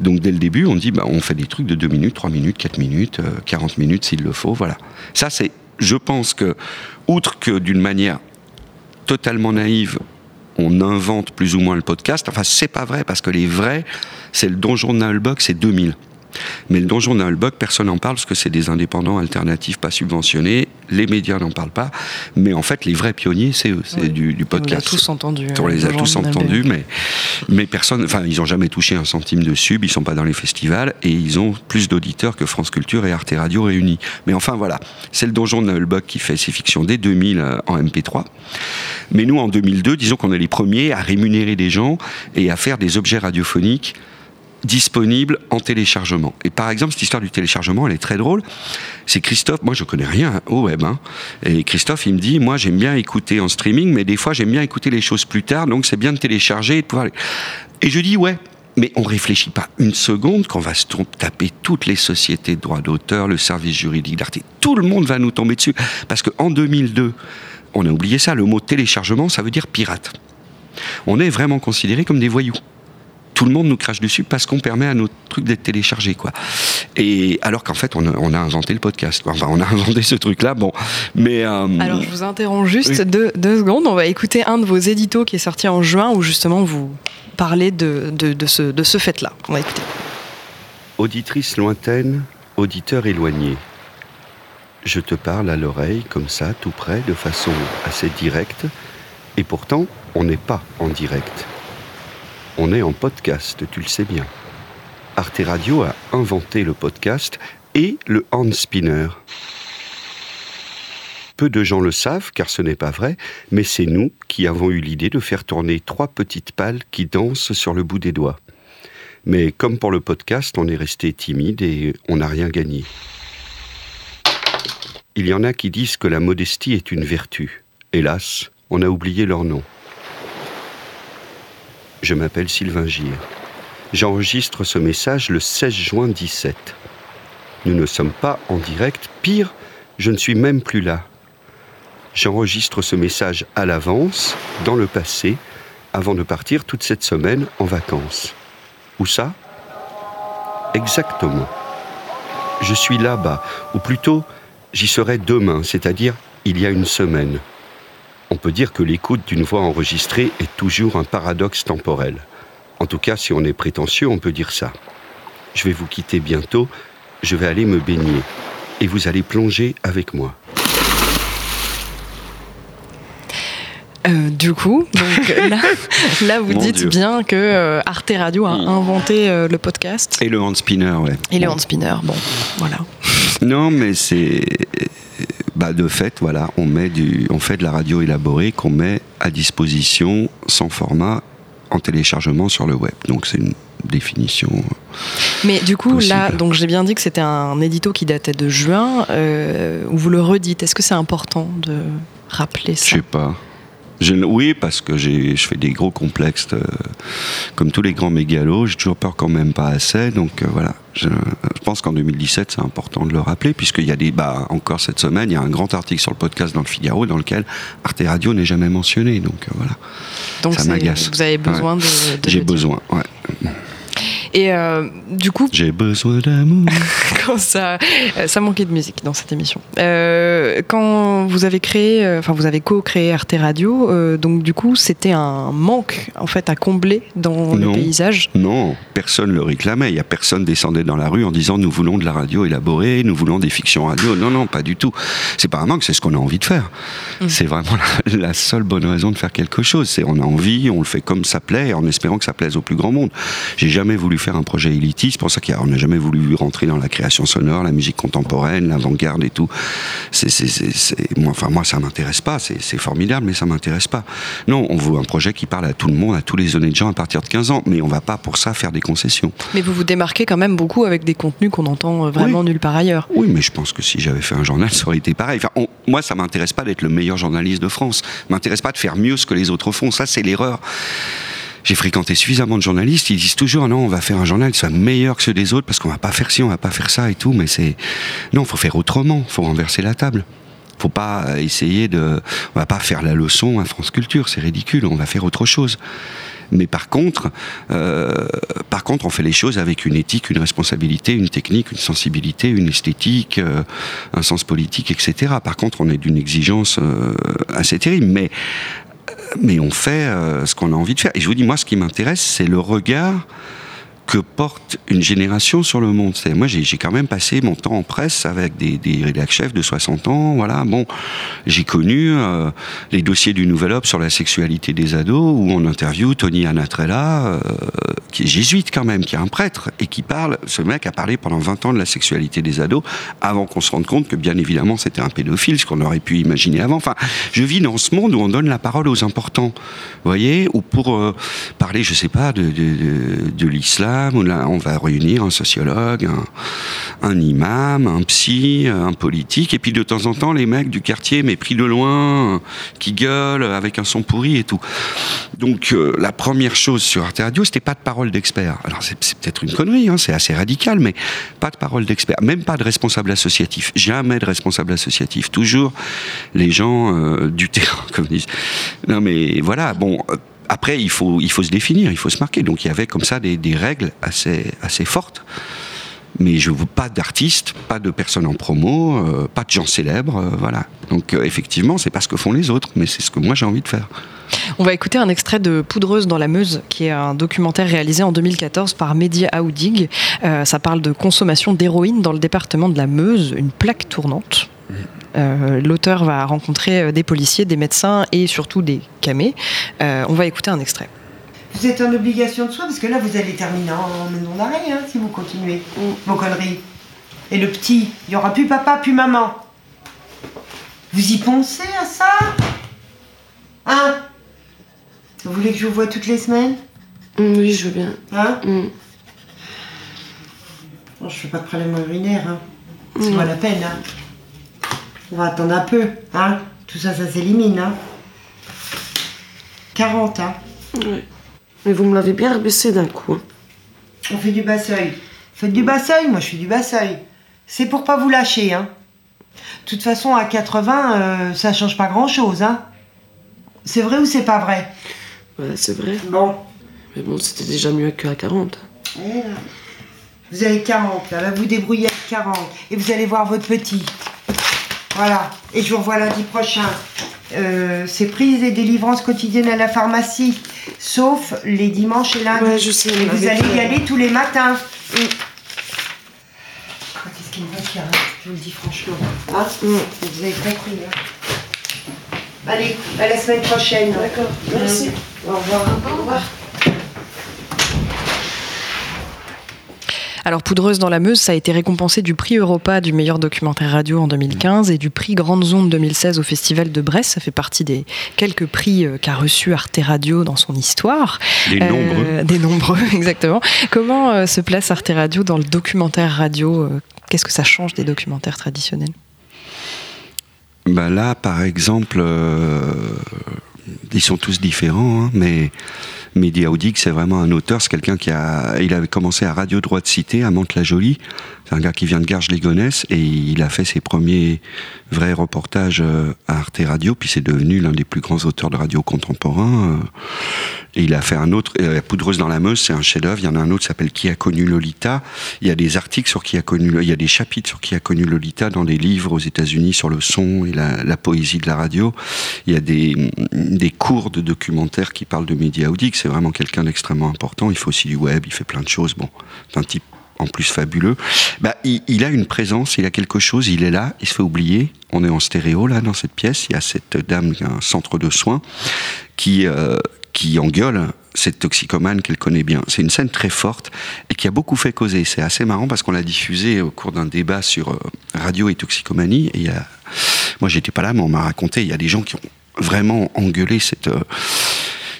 [SPEAKER 2] Donc, dès le début, on dit, bah, on fait des trucs de 2 minutes, 3 minutes, 4 minutes, 40 euh, minutes s'il le faut. Voilà. Ça, c'est, je pense que, outre que d'une manière totalement naïve, on invente plus ou moins le podcast. Enfin, c'est pas vrai parce que les vrais, c'est le donjon de Nullbox, c'est 2000. Mais le donjon Nullbox, personne n'en parle parce que c'est des indépendants alternatifs pas subventionnés. Les médias n'en parlent pas. Mais en fait, les vrais pionniers, c'est eux, c'est du, podcast.
[SPEAKER 1] On les a tous entendus.
[SPEAKER 2] On les a tous entendus, mais, mais personne, enfin, ils n'ont jamais touché un centime de sub, ils sont pas dans les festivals et ils ont plus d'auditeurs que France Culture et Arte Radio réunis. Mais enfin, voilà. C'est le donjon Nullbox qui fait ses fictions dès 2000 euh, en MP3. Mais nous, en 2002, disons qu'on est les premiers à rémunérer des gens et à faire des objets radiophoniques disponible en téléchargement. Et par exemple, cette histoire du téléchargement, elle est très drôle. C'est Christophe, moi je connais rien au web, hein. et Christophe il me dit, moi j'aime bien écouter en streaming, mais des fois j'aime bien écouter les choses plus tard, donc c'est bien de télécharger et de pouvoir... Et je dis, ouais, mais on réfléchit pas une seconde qu'on va se taper toutes les sociétés de droit d'auteur, le service juridique d'Arte. Tout le monde va nous tomber dessus. Parce qu'en 2002, on a oublié ça, le mot téléchargement, ça veut dire pirate. On est vraiment considérés comme des voyous tout le monde nous crache dessus parce qu'on permet à notre truc d'être téléchargé, quoi. Et alors qu'en fait, on a, inventé le podcast. Enfin, on a (laughs) inventé ce truc-là. Bon, mais
[SPEAKER 1] euh, alors je vous interromps juste deux, secondes. On va écouter un de vos éditos qui est sorti en juin où justement vous parlez de, de, ce, de ce fait-là. On va écouter.
[SPEAKER 2] Auditrice lointaine, auditeur éloigné. Je te parle à l'oreille comme ça, tout près, de façon assez directe. Et pourtant, on n'est pas en direct. On est en podcast, tu le sais bien. Arte Radio a inventé le podcast et le hand spinner. Peu de gens le savent, car ce n'est pas vrai, mais c'est nous qui avons eu l'idée de faire tourner trois petites pales qui dansent sur le bout des doigts. Mais comme pour le podcast, on est resté timide et on n'a rien gagné. Il y en a qui disent que la modestie est une vertu. Hélas, on a oublié leur nom. Je m'appelle Sylvain Gire. J'enregistre ce message le 16 juin 17. Nous ne sommes pas en direct, pire, je ne suis même plus là. J'enregistre ce message à l'avance, dans le passé, avant de partir toute cette semaine en vacances. Où ça? Exactement. Je suis là-bas, ou plutôt, j'y serai demain, c'est-à-dire il y a une semaine on peut dire que l'écoute d'une voix enregistrée est toujours un paradoxe temporel. En tout cas, si on est prétentieux, on peut dire ça. Je vais vous quitter bientôt, je vais aller me baigner, et vous allez plonger avec moi.
[SPEAKER 1] Euh, du coup, donc (laughs) là, vous dites bien que euh, Arte Radio a inventé euh, le podcast.
[SPEAKER 2] Et le hand spinner, ouais.
[SPEAKER 1] Et le hand spinner, bon, voilà.
[SPEAKER 2] Non, mais c'est bah de fait, voilà, on, met du, on fait de la radio élaborée qu'on met à disposition sans format en téléchargement sur le web. Donc c'est une définition.
[SPEAKER 1] Mais du coup, là, donc j'ai bien dit que c'était un édito qui datait de juin. Euh, vous le redites. Est-ce que c'est important de rappeler ça?
[SPEAKER 2] Je sais pas oui, parce que je fais des gros complexes, euh, comme tous les grands mégalos. J'ai toujours peur quand même pas assez. Donc euh, voilà, je, pense qu'en 2017, c'est important de le rappeler, puisqu'il y a des. Bah, encore cette semaine, il y a un grand article sur le podcast dans le Figaro dans lequel Arte Radio n'est jamais mentionné. Donc euh, voilà.
[SPEAKER 1] Donc ça m'agace. Vous avez besoin de.
[SPEAKER 2] J'ai besoin, ouais.
[SPEAKER 1] Et euh, du coup.
[SPEAKER 2] J'ai besoin d'amour. (laughs)
[SPEAKER 1] quand ça, euh, ça manquait de musique dans cette émission. Euh, quand vous avez créé, enfin vous avez co-créé Arte Radio, donc du coup c'était un manque en fait à combler dans le paysage.
[SPEAKER 2] Non, personne le réclamait. Il y a personne descendait dans la rue en disant nous voulons de la radio élaborée, nous voulons des fictions radio. Non, non, pas du tout. C'est pas un manque, c'est ce qu'on a envie de faire. Mm. C'est vraiment la, la, seule bonne raison de faire quelque chose. C'est on a envie, on le fait comme ça plaît, en espérant que ça plaise au plus grand monde. J'ai jamais voulu faire un projet élitiste. C'est pour ça qu'on n'a jamais voulu rentrer dans la création sonore, la musique contemporaine, l'avant-garde et tout. C'est, moi, enfin, moi, ça m'intéresse pas. C'est formidable, mais ça m'intéresse pas. Non, on veut un projet qui parle à tout le monde, à tous les honnêtes gens à partir de 15 ans. Mais on va pas pour ça faire des concessions.
[SPEAKER 1] Mais vous vous démarquez quand même beaucoup avec des contenus qu'on entend euh, vraiment nulle part ailleurs.
[SPEAKER 2] Oui, mais je pense que si j'avais fait un journal, ça aurait été pareil. Enfin, moi, ça m'intéresse pas d'être le meilleur journaliste de France. M'intéresse pas de faire mieux ce que les autres font. Ça, c'est l'erreur j'ai fréquenté suffisamment de journalistes, ils disent toujours non, on va faire un journal qui soit meilleur que ceux des autres parce qu'on va pas faire ci, on va pas faire ça et tout, mais c'est non, faut faire autrement, faut renverser la table. Faut pas essayer de, on va pas faire la leçon à France Culture, c'est ridicule, on va faire autre chose. Mais par contre, euh, par contre, on fait les choses avec une éthique, une responsabilité, une technique, une sensibilité, une esthétique, euh, un sens politique, etc. Par contre, on est d'une exigence euh, assez terrible. Mais mais on fait euh, ce qu'on a envie de faire. Et je vous dis, moi, ce qui m'intéresse, c'est le regard que porte une génération sur le monde. Moi, j'ai quand même passé mon temps en presse avec des, des rédacteurs chefs de 60 ans. Voilà, bon, j'ai connu euh, les dossiers du Nouvel Obs sur la sexualité des ados, où on interview Tony Anatrella, euh, qui est jésuite quand même, qui est un prêtre, et qui parle, ce mec a parlé pendant 20 ans de la sexualité des ados, avant qu'on se rende compte que bien évidemment c'était un pédophile, ce qu'on aurait pu imaginer avant. Enfin, je vis dans ce monde où on donne la parole aux importants, vous voyez, ou pour euh, parler, je sais pas, de l'islam, dame, on va réunir un sociologue, un, imam, un psy, un politique, et puis de temps en temps les mecs du quartier, mais pris de loin, qui gueulent avec un son pourri et tout. Donc euh, la première chose sur Arte Radio, c'était pas de parole d'expert. Alors c'est peut-être une connerie, hein, c'est assez radical, mais pas de parole d'expert, même pas de responsable associatif, jamais de responsable associatif, toujours les gens euh, du terrain, (laughs) comme disent. Non mais voilà, bon. Euh, après, il faut, il faut se définir, il faut se marquer. Donc il y avait comme ça des, règles assez, assez fortes. Mais je veux pas d'artistes, pas de personnes en promo, euh, pas de gens célèbres, euh, voilà. Donc euh, effectivement, c'est pas ce que font les autres, mais c'est ce que moi j'ai envie de faire.
[SPEAKER 1] On va écouter un extrait de Poudreuse dans la Meuse, qui est un documentaire réalisé en 2014 par Mehdi Aoudig. ça parle de consommation d'héroïne dans le département de la Meuse, une plaque tournante. Euh, l'auteur va rencontrer euh, des policiers, des médecins et surtout des camés. Euh, on va écouter un extrait.
[SPEAKER 3] Vous êtes en obligation de soi parce que là vous allez terminer en maison d'arrêt hein, si vous continuez mm. vos conneries. Et le petit, il n'y aura plus papa, plus maman. Vous y pensez à ça? Hein? Vous voulez que je vous voie toutes les semaines?
[SPEAKER 4] Mm, Oui, je veux bien.
[SPEAKER 3] Hein? Mm. Je fais pas de problème urinaire. Hein. C'est pas la peine. Hein. On va attendre un peu, hein Tout ça, ça s'élimine, hein 40, hein
[SPEAKER 4] Oui. Mais vous me l'avez bien rebaissé d'un coup. Hein.
[SPEAKER 3] On fait du bas-seuil. Faites du bas-seuil, moi je suis du bas-seuil. C'est pour pas vous lâcher, hein De toute façon, à 80, euh, ça change pas grand-chose, hein C'est vrai ou c'est pas vrai?
[SPEAKER 4] Ouais, c'est vrai.
[SPEAKER 3] Bon.
[SPEAKER 4] Mais bon, c'était déjà mieux qu'à 40.
[SPEAKER 3] Eh vous avez 40, là, vous débrouillez avec 40. Et vous allez voir votre petit. Voilà. Et je vous revois lundi prochain. Euh, c'est prise et délivrance quotidienne à la pharmacie, sauf les dimanches et lundis.
[SPEAKER 4] Ouais, je sais,
[SPEAKER 3] et vous allez y aller tous les matins. Mm. Qu'est-ce qu'il me va faire hein Je vous le dis franchement. Hein mm. Vous avez compris. Hein Allez, à la semaine prochaine.
[SPEAKER 4] D'accord. Merci.
[SPEAKER 3] Au revoir.
[SPEAKER 4] Au revoir.
[SPEAKER 1] Alors Poudreuse dans la Meuse, ça a été récompensé du prix Europa du meilleur documentaire radio en 2015 et du prix Grande Ondes 2016 au Festival de Brest. Ça fait partie des quelques prix euh, qu'a reçu Arte Radio dans son histoire.
[SPEAKER 2] Des euh, nombreux.
[SPEAKER 1] Des nombreux, (laughs) exactement. Comment euh, se place Arte Radio dans le documentaire radio Qu'est-ce que ça change des documentaires traditionnels?
[SPEAKER 2] Bah Là, par exemple, ils sont tous différents, hein, mais Mehdi Aoudik, c'est vraiment un auteur, c'est quelqu'un qui a, il avait commencé à Radio Droit de Cité, à Mantes-la-Jolie. C'est un gars qui vient de Garges-les-Gonesse et il a fait ses premiers vrais reportages euh, à Arte Radio, puis c'est devenu l'un des plus grands auteurs de radio contemporain. Euh, et il a fait un autre, euh, Poudreuse dans la Meuse, c'est un chef-d'œuvre. Il y en a un autre qui s'appelle Qui a connu Lolita. Il y a des articles sur qui a connu, il y a des chapitres sur qui a connu Lolita dans des livres aux États-Unis sur le son et la, poésie de la radio. Il y a des, cours de documentaires qui parlent de média audique. C'est vraiment quelqu'un d'extrêmement important. Il fait aussi du web, il fait plein de choses. Bon, c'est un type en plus fabuleux. Bah, il, a une présence, il a quelque chose, il est là, il se fait oublier. On est en stéréo là dans cette pièce. Il y a cette dame, un centre de soins, qui, euh, qui engueule cette toxicomane qu'elle connaît bien. C'est une scène très forte et qui a beaucoup fait causer. C'est assez marrant parce qu'on l'a diffusé au cours d'un débat sur euh, radio et toxicomanie. Et il y. Moi, j'étais pas là, mais on m'a raconté. Il y a des gens qui ont vraiment engueulé cette.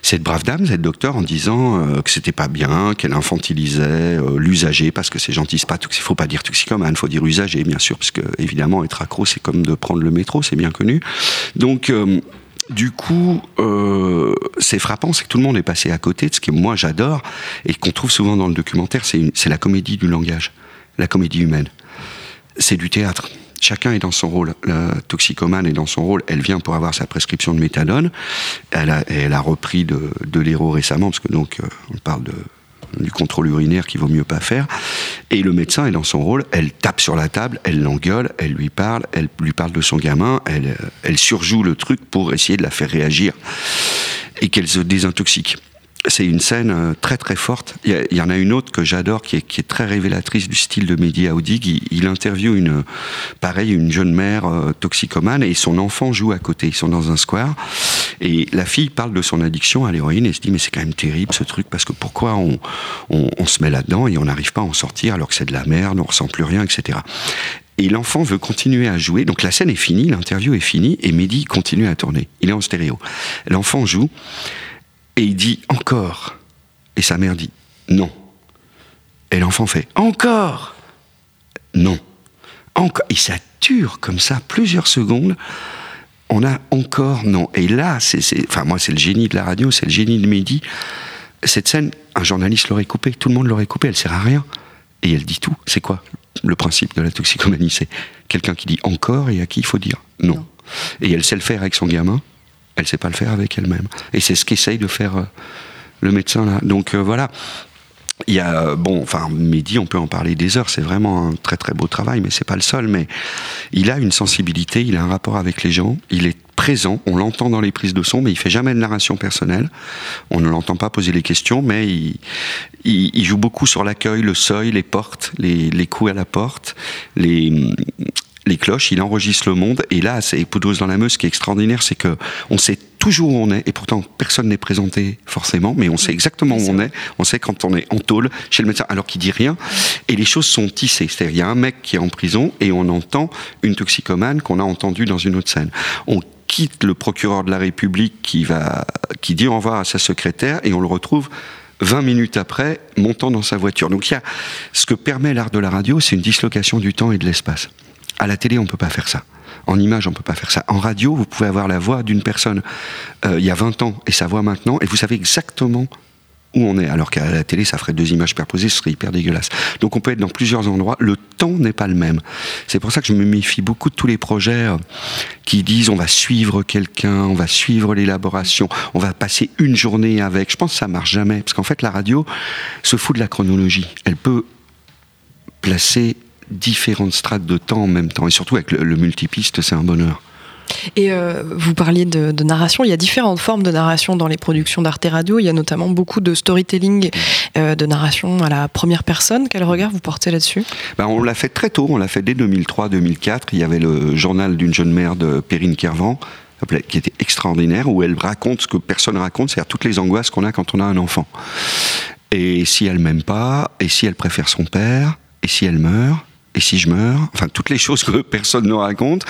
[SPEAKER 2] Euh, cette brave dame, cette docteur, en disant euh, que c'était pas bien, qu'elle infantilisait l'usager, parce que c'est gentil, c'est pas il faut pas dire toxicomane, il faut dire usager, bien sûr, parce que évidemment être accro, c'est comme de prendre le métro, c'est bien connu. Donc du coup, euh, c'est frappant, c'est que tout le monde est passé à côté de ce que moi j'adore et qu'on trouve souvent dans le documentaire, c'est la comédie du langage, la comédie humaine. C'est du théâtre. Chacun est dans son rôle. La toxicomane est dans son rôle. Elle vient pour avoir sa prescription de méthadone. Elle a, repris de, de l'héros récemment, parce que donc euh, on parle du contrôle urinaire qu'il vaut mieux pas faire. Et le médecin est dans son rôle, elle tape sur la table, elle l'engueule, elle lui parle, elle lui parle de son gamin, elle, euh, elle surjoue le truc pour essayer de la faire réagir et qu'elle se désintoxique c'est une scène euh, très très forte. Il y, en a une autre que j'adore qui est, très révélatrice du style de Mehdi Aoudig. Il, il interviewe une, pareil, une jeune mère euh, toxicomane et son enfant joue à côté. Ils sont dans un square et la fille parle de son addiction à l'héroïne et se dit mais c'est quand même terrible ce truc parce que pourquoi on se met là-dedans et on n'arrive pas à en sortir alors que c'est de la merde, on ressent plus rien, etc. Et l'enfant veut continuer à jouer. Donc la scène est finie, l'interview est finie, et Mehdi continue à tourner. Il est en stéréo. L'enfant joue, et il dit encore. Et sa mère dit non. Et l'enfant fait encore Non. Encore. Et ça dure comme ça plusieurs secondes. On a encore non. Et là, c'est, enfin moi, c'est le génie de la radio, c'est le génie de Mehdi. Cette scène, un journaliste l'aurait coupée, tout le monde l'aurait coupée, elle sert à rien. Et elle dit tout. C'est quoi le principe de la toxicomanie? C'est quelqu'un qui dit encore et à qui il faut dire non. Et elle sait le faire avec son gamin, elle sait pas le faire avec elle-même. Et c'est ce qu'essaye de faire euh, le médecin là. Donc euh, voilà. Il y a, bon, enfin, Mehdi, on peut en parler des heures, c'est vraiment un très très beau travail, mais c'est pas le seul, mais il a une sensibilité, il a un rapport avec les gens, il est présent, on l'entend dans les prises de son, mais il fait jamais de narration personnelle, on ne l'entend pas poser les questions, mais il, il, joue beaucoup sur l'accueil, le seuil, les portes, les, les coups à la porte, les, les cloches, il enregistre le monde, et là, c'est Poudreuse dans la Meuse, ce qui est extraordinaire, c'est que on sait toujours où on est, et pourtant personne n'est présenté forcément, mais on sait exactement où on est, on sait quand on est en tôle chez le médecin, alors qu'il dit rien, et les choses sont tissées, c'est-à-dire il y a un mec qui est en prison, et on entend une toxicomane qu'on a entendue dans une autre scène. On quitte le procureur de la République qui va, qui dit au revoir à sa secrétaire, et on le retrouve 20 minutes après, montant dans sa voiture. Donc il y a ce que permet l'art de la radio, c'est une dislocation du temps et de l'espace. À la télé, on ne peut pas faire ça. En image, on ne peut pas faire ça. En radio, vous pouvez avoir la voix d'une personne euh, il y a 20 ans et sa voix maintenant, et vous savez exactement où on est. Alors qu'à la télé, ça ferait deux images superposées, ce serait hyper dégueulasse. Donc on peut être dans plusieurs endroits. Le temps n'est pas le même. C'est pour ça que je me méfie beaucoup de tous les projets euh, qui disent on va suivre quelqu'un, on va suivre l'élaboration, on va passer une journée avec. Je pense que ça marche jamais. Parce qu'en fait, la radio se fout de la chronologie. Elle peut placer différentes strates de temps en même temps. Et surtout avec le, multipiste, c'est un bonheur.
[SPEAKER 1] Et euh, vous parliez de, narration, il y a différentes formes de narration dans les productions d'Arte Radio. Il y a notamment beaucoup de storytelling, euh, de narration à la première personne. Quel regard vous portez là-dessus?
[SPEAKER 2] Ben, On l'a fait très tôt, on l'a fait dès 2003-2004. Il y avait le journal d'une jeune mère de Perrine Kervan qui était extraordinaire, où elle raconte ce que personne raconte, c'est-à-dire toutes les angoisses qu'on a quand on a un enfant. Et si elle m'aime pas, et si elle préfère son père, et si elle meurt, et si je meurs, enfin toutes les choses que personne ne raconte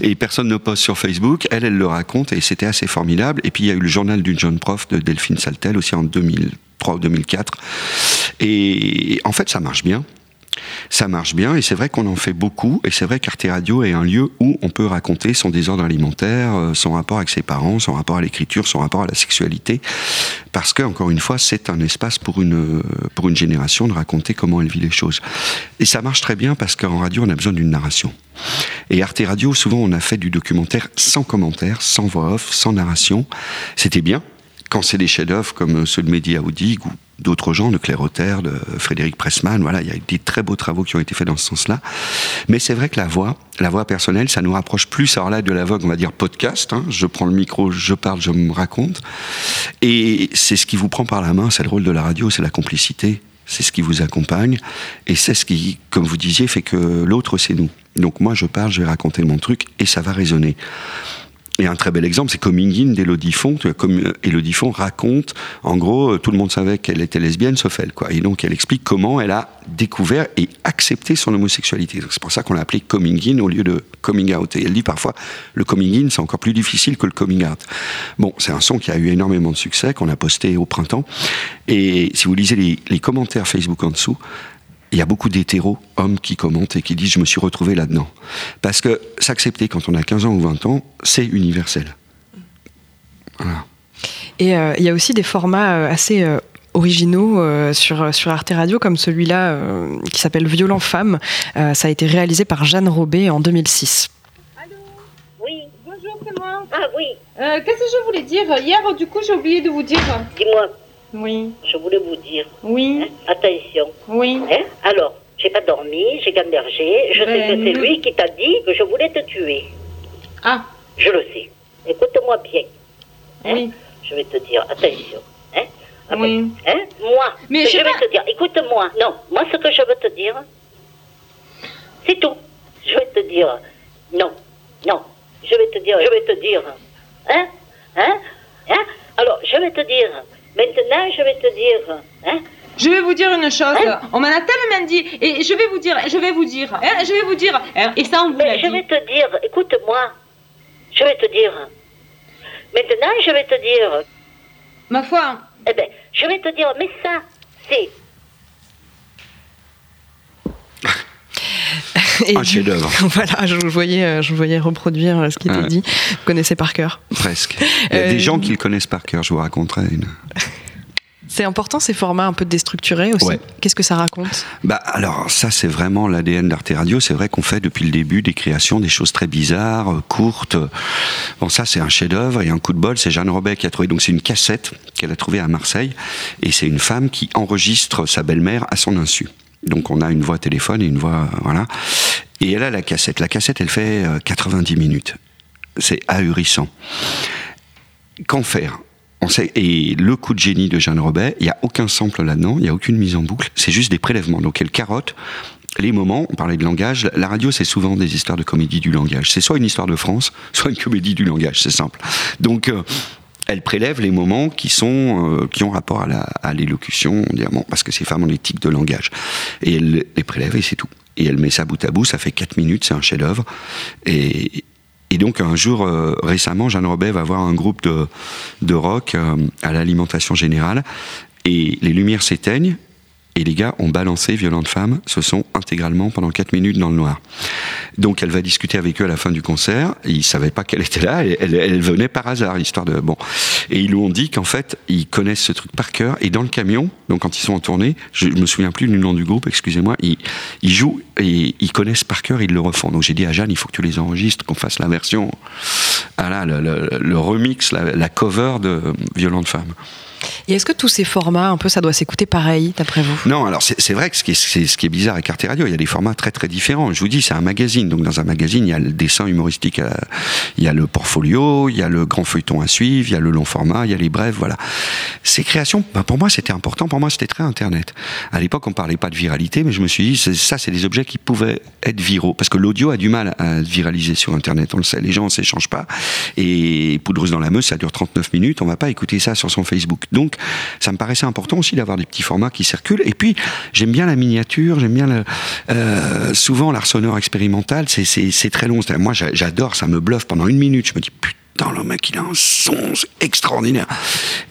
[SPEAKER 2] et personne ne poste sur Facebook, elle, elle le raconte et c'était assez formidable. Et puis il y a eu le journal d'une jeune prof de Delphine Saltel aussi en 2003 ou 2004. Et en fait, ça marche bien ça marche bien et c'est vrai qu'on en fait beaucoup et c'est vrai qu'Arte Radio est un lieu où on peut raconter son désordre alimentaire, euh, son rapport avec ses parents, son rapport à l'écriture, son rapport à la sexualité. Parce que encore une fois c'est un espace pour une pour une génération de raconter comment elle vit les choses. Et ça marche très bien parce qu'en radio on a besoin d'une narration. Et Arte Radio souvent on a fait du documentaire sans commentaire, sans voix off, sans narration. C'était bien quand c'est des chefs-d'œuvre comme ceux de Mehdi Aoudig ou d'autres gens, de Claire Auter, de Frédéric Pressman, voilà, il y a des très beaux travaux qui ont été faits dans ce sens-là. Mais c'est vrai que la voix, la voix personnelle, ça nous rapproche plus, alors là, de la voix, on va dire podcast, hein. je prends le micro, je parle, je me raconte. Et c'est ce qui vous prend par la main, c'est le rôle de la radio, c'est la complicité, c'est ce qui vous accompagne, et c'est ce qui, comme vous disiez, fait que l'autre, c'est nous. Donc moi, je parle, je vais raconter mon truc, et ça va résonner. Et un très bel exemple, c'est Coming In d'Elodie Font. Elodie Font raconte, en gros, euh, tout le monde savait qu'elle était lesbienne, sauf elle. Quoi. Et donc, elle explique comment elle a découvert et accepté son homosexualité. C'est pour ça qu'on l'a appelé Coming In au lieu de Coming Out. Et elle dit parfois, le Coming In, c'est encore plus difficile que le Coming Out. Bon, c'est un son qui a eu énormément de succès, qu'on a posté au printemps. Et si vous lisez les, les commentaires Facebook en dessous, il y a beaucoup d'hétéros, hommes, qui commentent et qui disent je me suis retrouvé là-dedans. Parce que s'accepter quand on a 15 ans ou 20 ans, c'est universel.
[SPEAKER 1] Voilà. Et euh, il y a aussi des formats euh, assez euh, originaux sur, sur Arte Radio, comme celui-là qui s'appelle Violent Femme. ça a été réalisé par Jeanne Robet en 2006.
[SPEAKER 5] Allô? Oui. Bonjour, c'est moi. Ah oui. Qu'est-ce que je voulais dire? Hier, du coup, j'ai oublié de vous dire.
[SPEAKER 6] Dis-moi.
[SPEAKER 5] Oui.
[SPEAKER 6] Je voulais vous dire.
[SPEAKER 5] Oui.
[SPEAKER 6] Hein, attention.
[SPEAKER 5] Oui.
[SPEAKER 6] Hein, alors, j'ai pas dormi, j'ai gambergé. Je sais que
[SPEAKER 5] Ben,
[SPEAKER 6] c'est lui qui t'a dit que je voulais te tuer.
[SPEAKER 5] Ah,
[SPEAKER 6] Je le sais. Écoute-moi bien. Hein,
[SPEAKER 5] oui.
[SPEAKER 6] Je vais te dire, attention. Hein, ben,
[SPEAKER 5] Oui.
[SPEAKER 6] hein, moi,
[SPEAKER 5] Mais
[SPEAKER 6] je
[SPEAKER 5] je
[SPEAKER 6] vais
[SPEAKER 5] pas-
[SPEAKER 6] te dire, écoute-moi. Non, moi, ce que je veux te dire, c'est tout. Je vais te dire, non, non. Je vais te dire, je vais te dire. Hein, hein, hein. Alors, je vais te dire. Maintenant, je vais te dire. Hein?
[SPEAKER 5] Je vais vous dire une chose.
[SPEAKER 6] Hein?
[SPEAKER 5] On m'en a tellement dit. Et je vais vous dire, je vais vous dire, hein, je vais vous dire. Et ça, on vous l'a
[SPEAKER 6] dit. Je vais te dire, écoute-moi. Je vais te dire. Maintenant, je vais te dire.
[SPEAKER 5] Ma foi.
[SPEAKER 6] Eh bien, je vais te dire, mais ça, c'est. (laughs)
[SPEAKER 2] un chef-d'œuvre. (laughs)
[SPEAKER 1] Voilà, je vous voyais, euh, je vous voyais reproduire euh, ce qui était dit. Vous connaissez par cœur.
[SPEAKER 2] Presque. (laughs) Il y a
[SPEAKER 1] Euh,
[SPEAKER 2] des gens qui le connaissent par cœur, je vous raconterai une. (laughs)
[SPEAKER 1] C'est important ces formats un peu déstructurés aussi.
[SPEAKER 2] Ouais.
[SPEAKER 1] Qu'est-ce que ça raconte?
[SPEAKER 2] Bah alors ça c'est vraiment l'ADN d'Arte Radio. C'est vrai qu'on fait depuis le début des créations, des choses très bizarres, euh, courtes. Bon ça c'est un chef-d'œuvre et un coup de bol. C'est Jeanne Robet qui a trouvé. Donc c'est une cassette qu'elle a trouvée à Marseille et c'est une femme qui enregistre sa belle-mère à son insu. Donc on a une voix téléphone et une voix euh, voilà. Et elle a la cassette. La cassette elle fait euh, 90 minutes. C'est ahurissant. Qu'en faire? On sait, et le coup de génie de Jeanne Robet, il n'y a aucun sample là-dedans, il n'y a aucune mise en boucle, c'est juste des prélèvements. Donc elle carotte les moments, on parlait de langage, la radio c'est souvent des histoires de comédie du langage. C'est soit une histoire de France, (laughs) soit une comédie du langage, c'est simple. Donc euh, elle prélève les moments qui sont euh, qui ont rapport à l'élocution, bon, parce que ces femmes ont l'éthique de langage. Et elle les prélève et c'est tout. Et elle met ça bout à bout, ça fait 4 minutes, c'est un chef-d'œuvre. Et, et donc un jour, euh, récemment, Jeanne Robet va voir un groupe de, de rock euh, à l'alimentation générale, et les lumières s'éteignent, et les gars ont balancé Violente Femme, ce sont intégralement pendant 4 minutes dans le noir. Donc elle va discuter avec eux à la fin du concert, ils savaient pas qu'elle était là, elle, elle- venait par hasard, histoire de... Bon. Et ils lui ont dit qu'en fait, ils connaissent ce truc par cœur, et dans le camion, donc quand ils sont en tournée, je, je me souviens plus du nom du groupe, excusez-moi, ils, jouent, et ils connaissent par cœur, ils le refont. Donc j'ai dit à Jeanne, il faut que tu les enregistres, qu'on fasse la version, ah là, le remix, la, la cover de Violente Femme.
[SPEAKER 1] Et est-ce que tous ces formats, un peu, ça doit s'écouter pareil, d'après vous?
[SPEAKER 2] Non, alors c'est vrai que ce qui, est, ce qui est bizarre avec Arte Radio, il y a des formats très très différents. Je vous dis, c'est un magazine. Donc dans un magazine, il y a le dessin humoristique, euh, il y a le portfolio, il y a le grand feuilleton à suivre, il y a le long format, il y a les brèves, voilà. Ces créations, ben, pour moi, c'était important. Pour moi, c'était très Internet. À l'époque, on parlait pas de viralité, mais je me suis dit, ça, c'est des objets qui pouvaient être viraux. Parce que l'audio a du mal à se viraliser sur Internet. On le sait, les gens ne s'échangent pas. Et Poudreuse dans la Meuse, ça dure 39 minutes. On va pas écouter ça sur son Facebook. Donc, ça me paraissait important aussi d'avoir des petits formats qui circulent. Et puis, j'aime bien la miniature, j'aime bien le, euh, souvent l'art sonore expérimental. C'est, très long. Moi, j'a- j'adore, ça me bluffe pendant une minute. Je me dis, putain, le mec, il a un son c'est extraordinaire.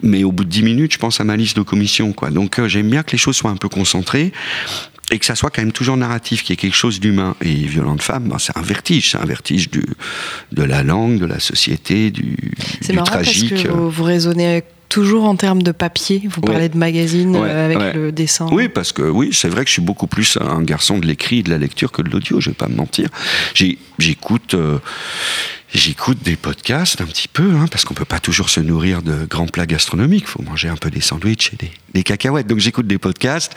[SPEAKER 2] Mais au bout de 10 minutes, je pense à ma liste de commission, quoi. Donc, euh, j'aime bien que les choses soient un peu concentrées et que ça soit quand même toujours narratif, qu'il y ait quelque chose d'humain. Et Violente Femme, ben, c'est un vertige, c'est un vertige du, de la langue, de la société, du, du
[SPEAKER 1] marrant
[SPEAKER 2] tragique.
[SPEAKER 1] parce que vous, vous raisonnez toujours en termes de papier. Vous
[SPEAKER 2] Ouais.
[SPEAKER 1] parlez de magazine
[SPEAKER 2] Ouais,
[SPEAKER 1] euh, avec
[SPEAKER 2] ouais.
[SPEAKER 1] le dessin.
[SPEAKER 2] Oui, parce que oui, c'est vrai que je suis beaucoup plus un garçon de l'écrit et de la lecture que de l'audio, je vais pas me mentir. J'écoute. euh, J'écoute des podcasts un petit peu, hein, parce qu'on peut pas toujours se nourrir de grands plats gastronomiques. Il faut manger un peu des sandwichs et des, des cacahuètes. Donc j'écoute des podcasts,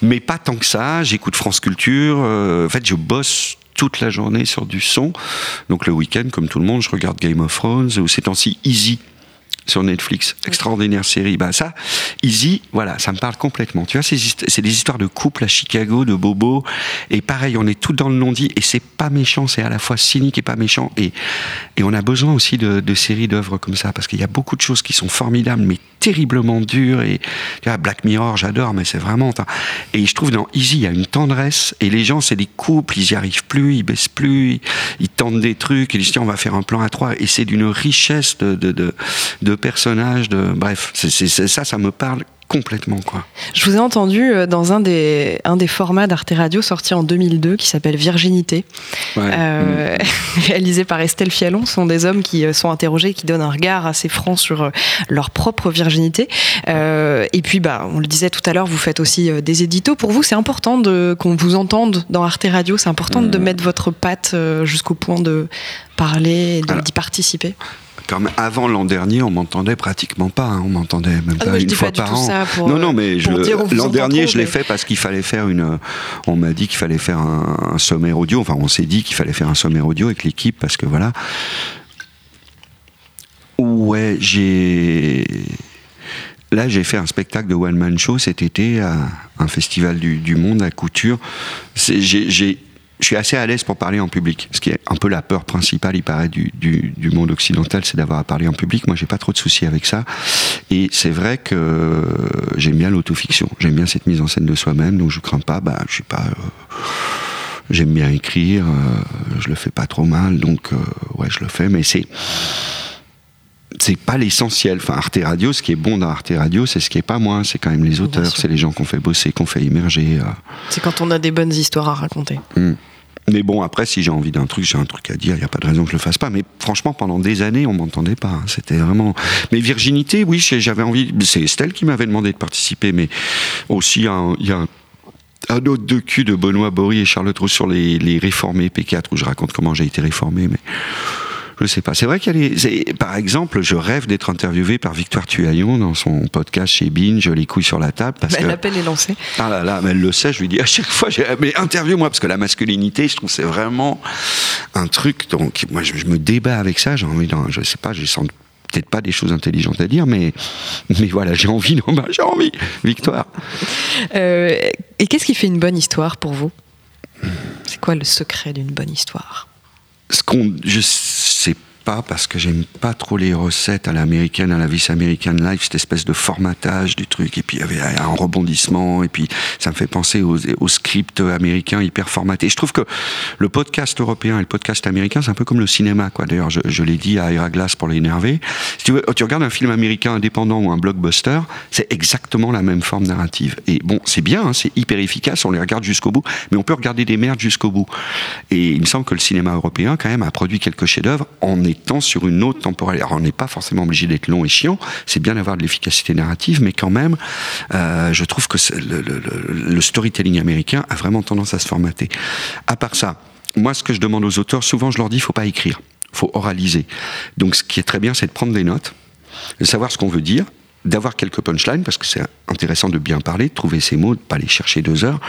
[SPEAKER 2] mais pas tant que ça. J'écoute France Culture. euh, en fait, je bosse toute la journée sur du son. Donc le week-end, comme tout le monde, je regarde Game of Thrones ou ces temps-ci Easy sur Netflix. Extraordinaire série. Bah ça, Easy, voilà, ça me parle complètement. Tu vois, c'est des histoires de couple à Chicago, de Bobo. Et pareil, on est tout dans le non-dit. Et c'est pas méchant, c'est à la fois cynique et pas méchant. Et, et on a besoin aussi de, de séries d'œuvres comme ça, parce qu'il y a beaucoup de choses qui sont formidables, mais terriblement dures. Et tu vois, Black Mirror, j'adore, mais c'est vraiment. Et je trouve dans Easy, il y a une tendresse. Et les gens, c'est des couples, ils y arrivent plus, ils baissent plus, ils, ils tentent des trucs, ils disent tiens, on va faire un plan à trois. Et c'est d'une richesse de, de, de, de personnages, de bref, c'est ça, ça me parle complètement quoi.
[SPEAKER 1] Je vous ai entendu euh, dans un des, un des formats d'Arte Radio sorti en 2002 qui s'appelle Virginité,
[SPEAKER 2] Ouais.
[SPEAKER 1] euh, (laughs) réalisé par Estelle Fialon. Ce sont des hommes qui euh, sont interrogés, qui donnent un regard assez franc sur leur propre virginité. Euh, et puis, bah, on le disait tout à l'heure, vous faites aussi des éditos. Pour vous, c'est important qu'on vous entende dans Arte Radio? C'est important de mettre votre patte jusqu'au point de parler d'y participer?
[SPEAKER 2] Comme avant l'an dernier, on m'entendait pratiquement pas. hein. On m'entendait même
[SPEAKER 1] Ah,
[SPEAKER 2] pas une fois
[SPEAKER 1] pas
[SPEAKER 2] par an.
[SPEAKER 1] pour,
[SPEAKER 2] non, non,
[SPEAKER 1] euh,
[SPEAKER 2] mais l'an dernier,
[SPEAKER 1] trop,
[SPEAKER 2] je l'ai
[SPEAKER 1] mais-
[SPEAKER 2] fait parce qu'il fallait faire une. On m'a dit qu'il fallait faire un, un sommaire audio. Enfin, on s'est dit qu'il fallait faire un sommaire audio avec l'équipe parce que voilà. Ouais, j'ai. Là, j'ai fait un spectacle de one man show cet été à un festival du, du monde à Couture. J'ai- je suis assez à l'aise pour parler en public, ce qui est un peu la peur principale, il paraît, du, du, du monde occidental, c'est d'avoir à parler en public. Moi, j'ai pas trop de soucis avec ça. Et c'est vrai que j'aime bien l'autofiction, j'aime bien cette mise en scène de soi-même, donc je crains pas. Bah, je sais pas. euh, J'aime bien écrire, euh, je le fais pas trop mal, donc euh, ouais, je le fais, mais c'est c'est pas l'essentiel. Enfin, Arte Radio, ce qui est bon dans Arte Radio, c'est ce qui est pas moins. C'est quand même les auteurs, c'est les gens qu'on fait bosser, qu'on fait immerger. euh.
[SPEAKER 1] C'est quand on a des bonnes histoires à raconter.
[SPEAKER 2] Hmm. Mais bon, après, si j'ai envie d'un truc, j'ai un truc à dire, il n'y a pas de raison que je le fasse pas. Mais franchement, pendant des années, on m'entendait pas. C'était vraiment. Mais Virginité, oui, j'avais envie. C'est Estelle qui m'avait demandé de participer, mais aussi il y a un, autre docu de Benoît Bory et Charlotte Roux sur les, les réformés P4 où je raconte comment j'ai été réformé, mais. Je sais pas. C'est vrai qu'il y a les. Par exemple, je rêve d'être interviewé par Victoire Tuaillon dans son podcast chez Binge, Les couilles sur la table, parce
[SPEAKER 1] Bah,
[SPEAKER 2] que.
[SPEAKER 1] L'appel est lancé.
[SPEAKER 2] Ah là là, mais elle le sait, je lui dis à chaque fois, mais interview-moi, parce que la masculinité, je trouve c'est vraiment un truc, donc moi je, je me débat avec ça, j'ai envie je sais pas, j'ai sans peut-être pas des choses intelligentes à dire, mais, mais voilà, j'ai envie, non, bah, j'ai envie, victoire.
[SPEAKER 1] Euh, et qu'est-ce qui fait une bonne histoire pour vous? C'est quoi le secret d'une bonne histoire?
[SPEAKER 2] Ce qu'on, je parce que j'aime pas trop les recettes à l'américaine, à la vis américaine live, cette espèce de formatage du truc, et puis il y avait un rebondissement, et puis ça me fait penser aux, aux scripts américains hyper formatés. Je trouve que le podcast européen et le podcast américain, c'est un peu comme le cinéma, quoi. D'ailleurs, je, l'ai dit à Ira Glass pour l'énerver. Si tu, veux, tu regardes un film américain indépendant ou un blockbuster, c'est exactement la même forme narrative. Et bon, c'est bien, hein, c'est hyper efficace, on les regarde jusqu'au bout, mais on peut regarder des merdes jusqu'au bout. Et il me semble que le cinéma européen, quand même, a produit quelques chefs-d'œuvre en étant sur une autre temporalité. Alors, on n'est pas forcément obligé d'être long et chiant, c'est bien d'avoir de l'efficacité narrative, mais quand même, euh, je trouve que le- le storytelling américain a vraiment tendance à se formater. À part ça, moi, ce que je demande aux auteurs, souvent, je leur dis, il faut pas écrire, faut oraliser. Donc, ce qui est très bien, c'est de prendre des notes, de savoir ce qu'on veut dire, d'avoir quelques punchlines, parce que c'est intéressant de bien parler, de trouver ses mots, de pas les chercher deux heures,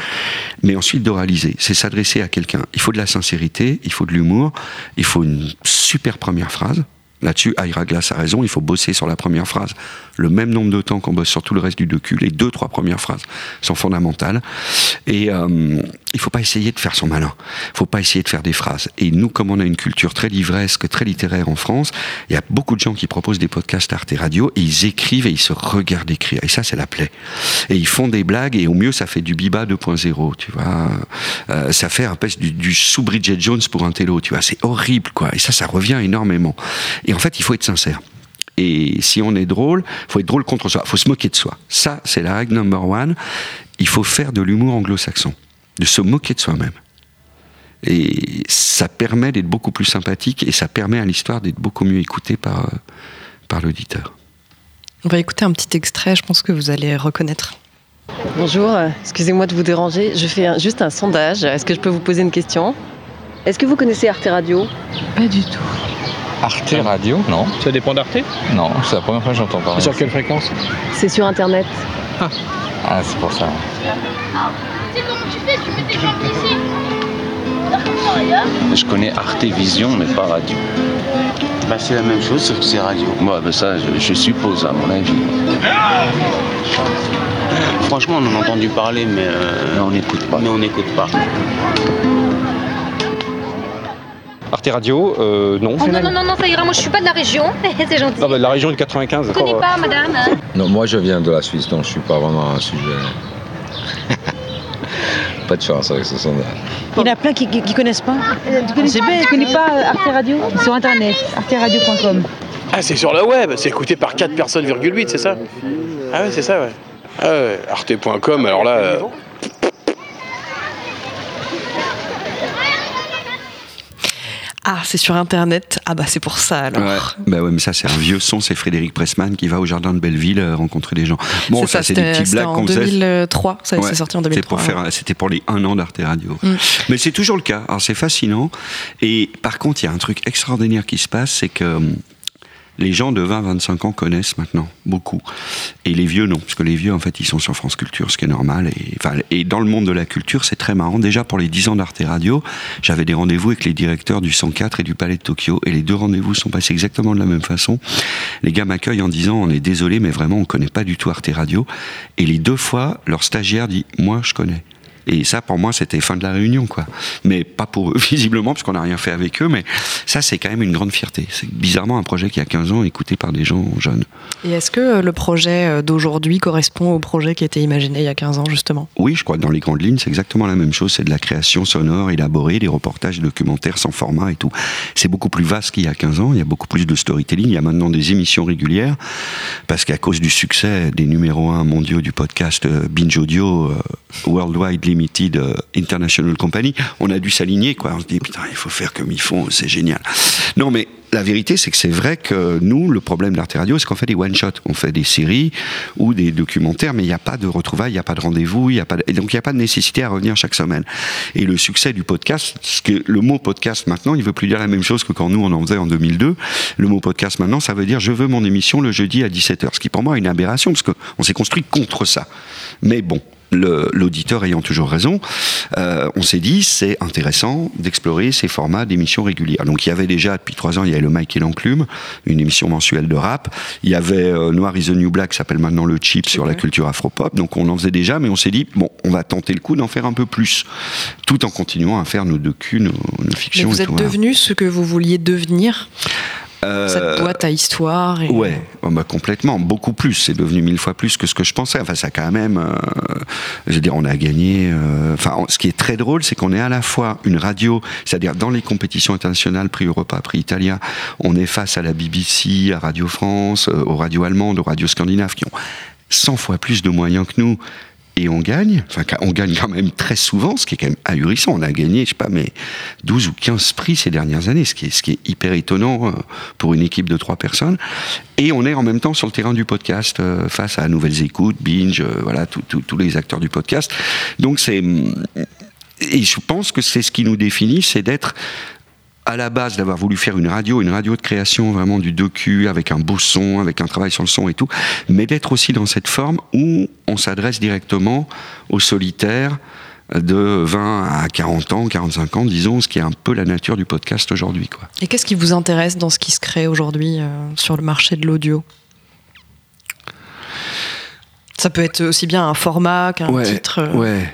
[SPEAKER 2] mais ensuite d'oraliser. C'est s'adresser à quelqu'un. Il faut de la sincérité, il faut de l'humour, il faut une super première phrase. Là-dessus, Ira Glass a raison, il faut bosser sur la première phrase le même nombre de temps qu'on bosse sur tout le reste du docu. Les deux, trois premières phrases sont fondamentales. Et euh, il faut pas essayer de faire son malin. Il faut pas essayer de faire des phrases. Et nous, comme on a une culture très livresque, très littéraire en France, il y a beaucoup de gens qui proposent des podcasts Arte Radio et ils écrivent et ils se regardent écrire. Et ça, c'est la plaie. Et ils font des blagues et au mieux, ça fait du Biba 2.0, tu vois. Euh, ça fait un peu du, du sous Bridget Jones pour un télo, tu vois. C'est horrible, quoi. Et ça, ça revient énormément. En fait, il faut être sincère. Et si on est drôle, faut être drôle contre soi. faut se moquer de soi. Ça, c'est la règle number one. Il faut faire de l'humour anglo-saxon, de se moquer de soi-même. Et ça permet d'être beaucoup plus sympathique et ça permet à l'histoire d'être beaucoup mieux écoutée par, euh, par l'auditeur.
[SPEAKER 1] On va écouter un petit extrait, je pense que vous allez reconnaître.
[SPEAKER 7] Bonjour, excusez-moi de vous déranger. Je fais un- juste un sondage. Est-ce que je peux vous poser une question? Est-ce que vous connaissez Arte Radio?
[SPEAKER 8] Pas du tout.
[SPEAKER 9] Arte Radio Non.
[SPEAKER 10] Ça dépend d'Arte
[SPEAKER 9] Non, c'est la première fois que j'entends parler.
[SPEAKER 10] Sur quelle fréquence
[SPEAKER 7] C'est sur Internet.
[SPEAKER 9] Ah, c'est pour ça.
[SPEAKER 11] Tu sais comment tu fais Tu mets tes jambes ici.
[SPEAKER 12] Je connais Arte Vision, mais pas radio.
[SPEAKER 13] Bah, c'est la même chose, sauf que c'est radio.
[SPEAKER 12] Moi, ben ça, je, je suppose, à mon avis.
[SPEAKER 13] Franchement, on en a entendu parler, mais, euh,
[SPEAKER 12] Mais on n'écoute pas.
[SPEAKER 13] mais on n'écoute pas.
[SPEAKER 10] Arte Radio, euh, non.
[SPEAKER 11] Oh non, non, non, non, ça ira, moi je suis pas de la région. (laughs) c'est gentil.
[SPEAKER 10] Ah bah, de la région du 95.
[SPEAKER 11] Je connais pas, madame.
[SPEAKER 9] Non, moi je viens de la Suisse, donc je suis pas vraiment un sujet. (laughs) pas de chance avec ce sondage.
[SPEAKER 8] Il y en a plein qui, qui, qui connaissent pas. C'est bien, je connais pas Arte Radio. Sur internet, arteradio.com.
[SPEAKER 10] Ah, c'est sur le web, c'est écouté par 4 personnes, 8, c'est ça? Ah ouais, c'est ça, ouais. Ah ouais, arte.com, alors là... euh,
[SPEAKER 1] Ah, c'est sur Internet. Ah bah c'est pour ça alors.
[SPEAKER 2] Ouais, bah ouais, mais ça c'est un vieux son, c'est Frédéric Pressman qui va au jardin de Belleville euh, rencontrer des gens. Bon,
[SPEAKER 1] C'est
[SPEAKER 2] ça, c'est des
[SPEAKER 1] c'était-
[SPEAKER 2] petites
[SPEAKER 1] c'était
[SPEAKER 2] blagues
[SPEAKER 1] en
[SPEAKER 2] qu'on faisait.
[SPEAKER 1] 2003, ça
[SPEAKER 2] Ouais,
[SPEAKER 1] c'est sorti en
[SPEAKER 2] c'est
[SPEAKER 1] 2003.
[SPEAKER 2] pour faire,
[SPEAKER 1] ouais.
[SPEAKER 2] C'était pour les un an d'Arte Radio.
[SPEAKER 1] Mm.
[SPEAKER 2] Mais c'est toujours le cas. Alors c'est fascinant. Et par contre, il y a un truc extraordinaire qui se passe, c'est que hum, les gens de 20-25 ans connaissent maintenant beaucoup. Et les vieux, non. Parce que les vieux, en fait, ils sont sur France Culture, ce qui est normal. Et, et dans le monde de la culture, c'est très marrant. Déjà, pour les 10 ans d'Arte Radio, j'avais des rendez-vous avec les directeurs du 104 et du Palais de Tokyo. Et les deux rendez-vous sont passés exactement de la même façon. Les gars m'accueillent en disant, on est désolé, mais vraiment, on connaît pas du tout Arte Radio. Et les deux fois, leur stagiaire dit, moi, je connais. Et ça, pour moi, c'était fin de la réunion, quoi. Mais pas pour eux, (laughs) visiblement, parce qu'on n'a rien fait avec eux. Mais ça, c'est quand même une grande fierté. C'est bizarrement un projet qui a 15 ans, écouté par des gens jeunes.
[SPEAKER 1] Et est-ce que euh, le projet euh, d'aujourd'hui correspond au projet qui a été imaginé il y a 15 ans justement?
[SPEAKER 2] Oui, je crois que dans les grandes lignes, c'est exactement la même chose. C'est de la création sonore élaborée, des reportages documentaires sans format et tout. C'est beaucoup plus vaste qu'il y a 15 ans. Il y a beaucoup plus de storytelling. Il y a maintenant des émissions régulières. Parce qu'à cause du succès des numéros 1 mondiaux du podcast euh, Binge Audio, Worldwide Limited, Limited euh, International Company, on a dû s'aligner, quoi. On se dit, putain, il faut faire comme ils font, c'est génial. Non, mais la vérité, c'est que c'est vrai que nous, le problème d'Arte Radio, c'est qu'on fait des one-shots. On fait des séries ou des documentaires, mais il n'y a pas de retrouvailles, il n'y a pas de rendez-vous, il y a pas et donc il n'y a pas de nécessité à revenir chaque semaine. Et le succès du podcast, ce que le mot podcast maintenant, il veut plus dire la même chose que quand nous on en faisait en 2002. Le mot podcast maintenant, ça veut dire je veux mon émission le jeudi à 17h, ce qui pour moi est une aberration parce qu'on s'est construit contre ça. Mais bon, l'auditeur ayant toujours raison, euh, on s'est dit c'est intéressant d'explorer ces formats d'émissions régulières. Donc il y avait déjà depuis trois ans, il y avait le Mike et l'enclume, une émission mensuelle de rap. Il y avait euh, Noir is the New Black, qui s'appelle maintenant le Chip sur la culture afro-pop. Donc on en faisait déjà, mais on s'est dit bon, on va tenter le coup d'en faire un peu plus, tout en continuant à faire nos docus, nos, nos
[SPEAKER 1] Mais
[SPEAKER 2] fictions.
[SPEAKER 1] vous
[SPEAKER 2] et
[SPEAKER 1] êtes
[SPEAKER 2] tout, voilà.
[SPEAKER 1] devenu ce que vous vouliez devenir? Cette boîte à histoire. Et...
[SPEAKER 2] Ouais, oh bah complètement, beaucoup plus. C'est devenu mille fois plus que ce que je pensais. Enfin, ça quand même. euh, je veux dire, on a gagné. euh, Enfin, ce qui est très drôle, c'est qu'on est à la fois une radio, c'est-à-dire dans les compétitions internationales, prix Europa, prix Italia, on est face à la BBC, à Radio France, euh, aux radios allemandes, aux radios scandinaves, qui ont 100 fois plus de moyens que nous. Et on gagne, enfin on gagne quand même très souvent, ce qui est quand même ahurissant. On a gagné, je sais pas, mais 12 ou 15 prix ces dernières années, ce qui est, hyper étonnant euh, pour une équipe de trois personnes. Et on est en même temps sur le terrain du podcast, euh, face à Nouvelles Écoutes, Binge, euh, voilà, tous les acteurs du podcast. Donc c'est... Et je pense que c'est ce qui nous définit, c'est d'être à la base d'avoir voulu faire une radio, une radio de création vraiment du docu, avec un beau son, avec un travail sur le son et tout, mais d'être aussi dans cette forme où on s'adresse directement aux solitaires de 20 à 40 ans, 45 ans, disons, ce qui est un peu la nature du podcast aujourd'hui. Quoi.
[SPEAKER 1] Et qu'est-ce qui vous intéresse dans ce qui se crée aujourd'hui euh, sur le marché de l'audio? Ça peut être aussi bien un format qu'un
[SPEAKER 2] ouais,
[SPEAKER 1] titre. euh,
[SPEAKER 2] Ouais.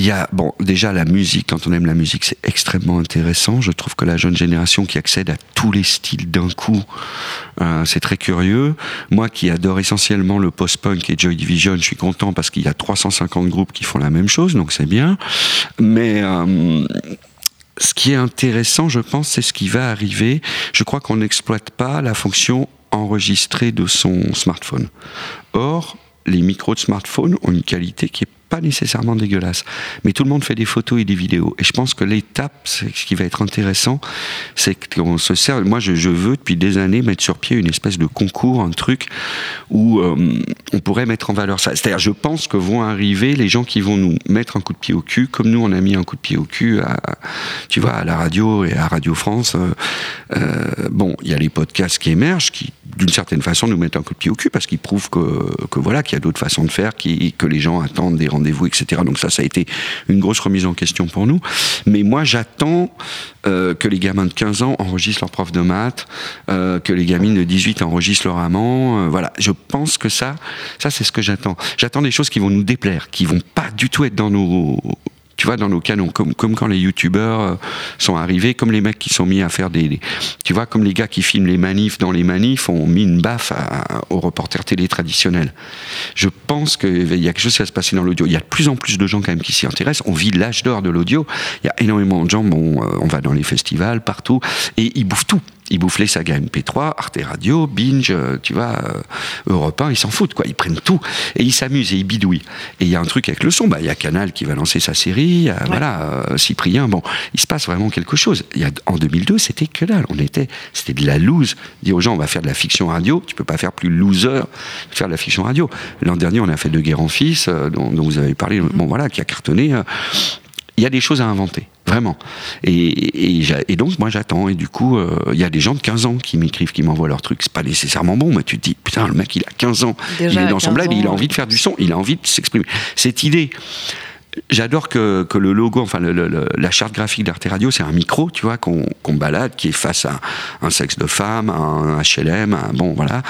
[SPEAKER 2] Il y a, bon, déjà la musique, quand on aime la musique, c'est extrêmement intéressant. Je trouve que la jeune génération qui accède à tous les styles d'un coup, euh, c'est très curieux. Moi qui adore essentiellement le post-punk et Joy Division, je suis content parce qu'il y a 350 groupes qui font la même chose, donc c'est bien. Mais euh, ce qui est intéressant, je pense, c'est ce qui va arriver. Je crois qu'on n'exploite pas la fonction enregistrée de son smartphone. Or, les micros de smartphone ont une qualité qui est pas nécessairement dégueulasse, mais tout le monde fait des photos et des vidéos. Et je pense que l'étape, ce qui va être intéressant, c'est qu'on se sert. Moi, je, veux depuis des années mettre sur pied une espèce de concours, un truc où euh, on pourrait mettre en valeur ça. C'est-à-dire, je pense que vont arriver les gens qui vont nous mettre un coup de pied au cul, comme nous on a mis un coup de pied au cul à, tu vois, à la radio et à Radio France. Euh, euh, bon, il y a les podcasts qui émergent, qui d'une certaine façon nous mettent un coup de pied au cul parce qu'ils prouvent que, que voilà qu'il y a d'autres façons de faire, qui, que les gens attendent des etc. Donc ça, ça a été une grosse remise en question pour nous. Mais moi, j'attends euh, que les gamins de 15 ans enregistrent leur prof de maths, euh, que les gamines de 18 enregistrent leur amant. euh, voilà, je pense que ça, ça c'est ce que j'attends. J'attends des choses qui vont nous déplaire, qui vont pas du tout être dans nos tu vois, dans nos canons, comme, quand les youtubeurs euh, sont arrivés, comme les mecs qui sont mis à faire des, Tu vois, comme les gars qui filment les manifs dans les manifs ont mis une baffe aux reporters télé traditionnels. Je pense qu'il y a quelque chose qui va se passer dans l'audio. Il y a de plus en plus de gens quand même qui s'y intéressent. On vit l'âge d'or de l'audio. Il y a énormément de gens, bon, euh, on va dans les festivals, partout, et ils bouffent tout. Ils bouffent les sagas MP3, Arte Radio, Binge, euh, tu vois, euh, Europe 1, ils s'en foutent, quoi. Ils prennent tout et ils s'amusent et ils bidouillent. Et il y a un truc avec le son, bah, il y a Canal qui va lancer sa série, a, voilà, euh, Cyprien, bon, il se passe vraiment quelque chose. Il y a, en 2002, c'était que dalle. On était, c'était de la loose. Dire aux gens, on va faire de la fiction radio, tu peux pas faire plus loser que faire de la fiction radio. L'an dernier, on a fait De Guerre en Fils, euh, dont, dont vous avez parlé, bon voilà, qui a cartonné. euh, il y a des choses à inventer, vraiment. Et, et j'a- et donc, moi, j'attends. Et du coup, euh, il y a des gens de 15 ans qui m'écrivent, qui m'envoient leurs trucs. C'est pas nécessairement bon, mais tu te dis, putain, le mec, il a 15 ans.
[SPEAKER 1] Déjà
[SPEAKER 2] il
[SPEAKER 1] à
[SPEAKER 2] est dans son
[SPEAKER 1] 15
[SPEAKER 2] bled, il a envie de faire du son, il a envie de s'exprimer. Cette idée. J'adore que, que le logo, enfin le- le- le- la charte graphique d'Arte Radio, c'est un micro, tu vois, qu'on qu'on balade, qui est face à un sexe de femme, à un HLM, un- bon voilà.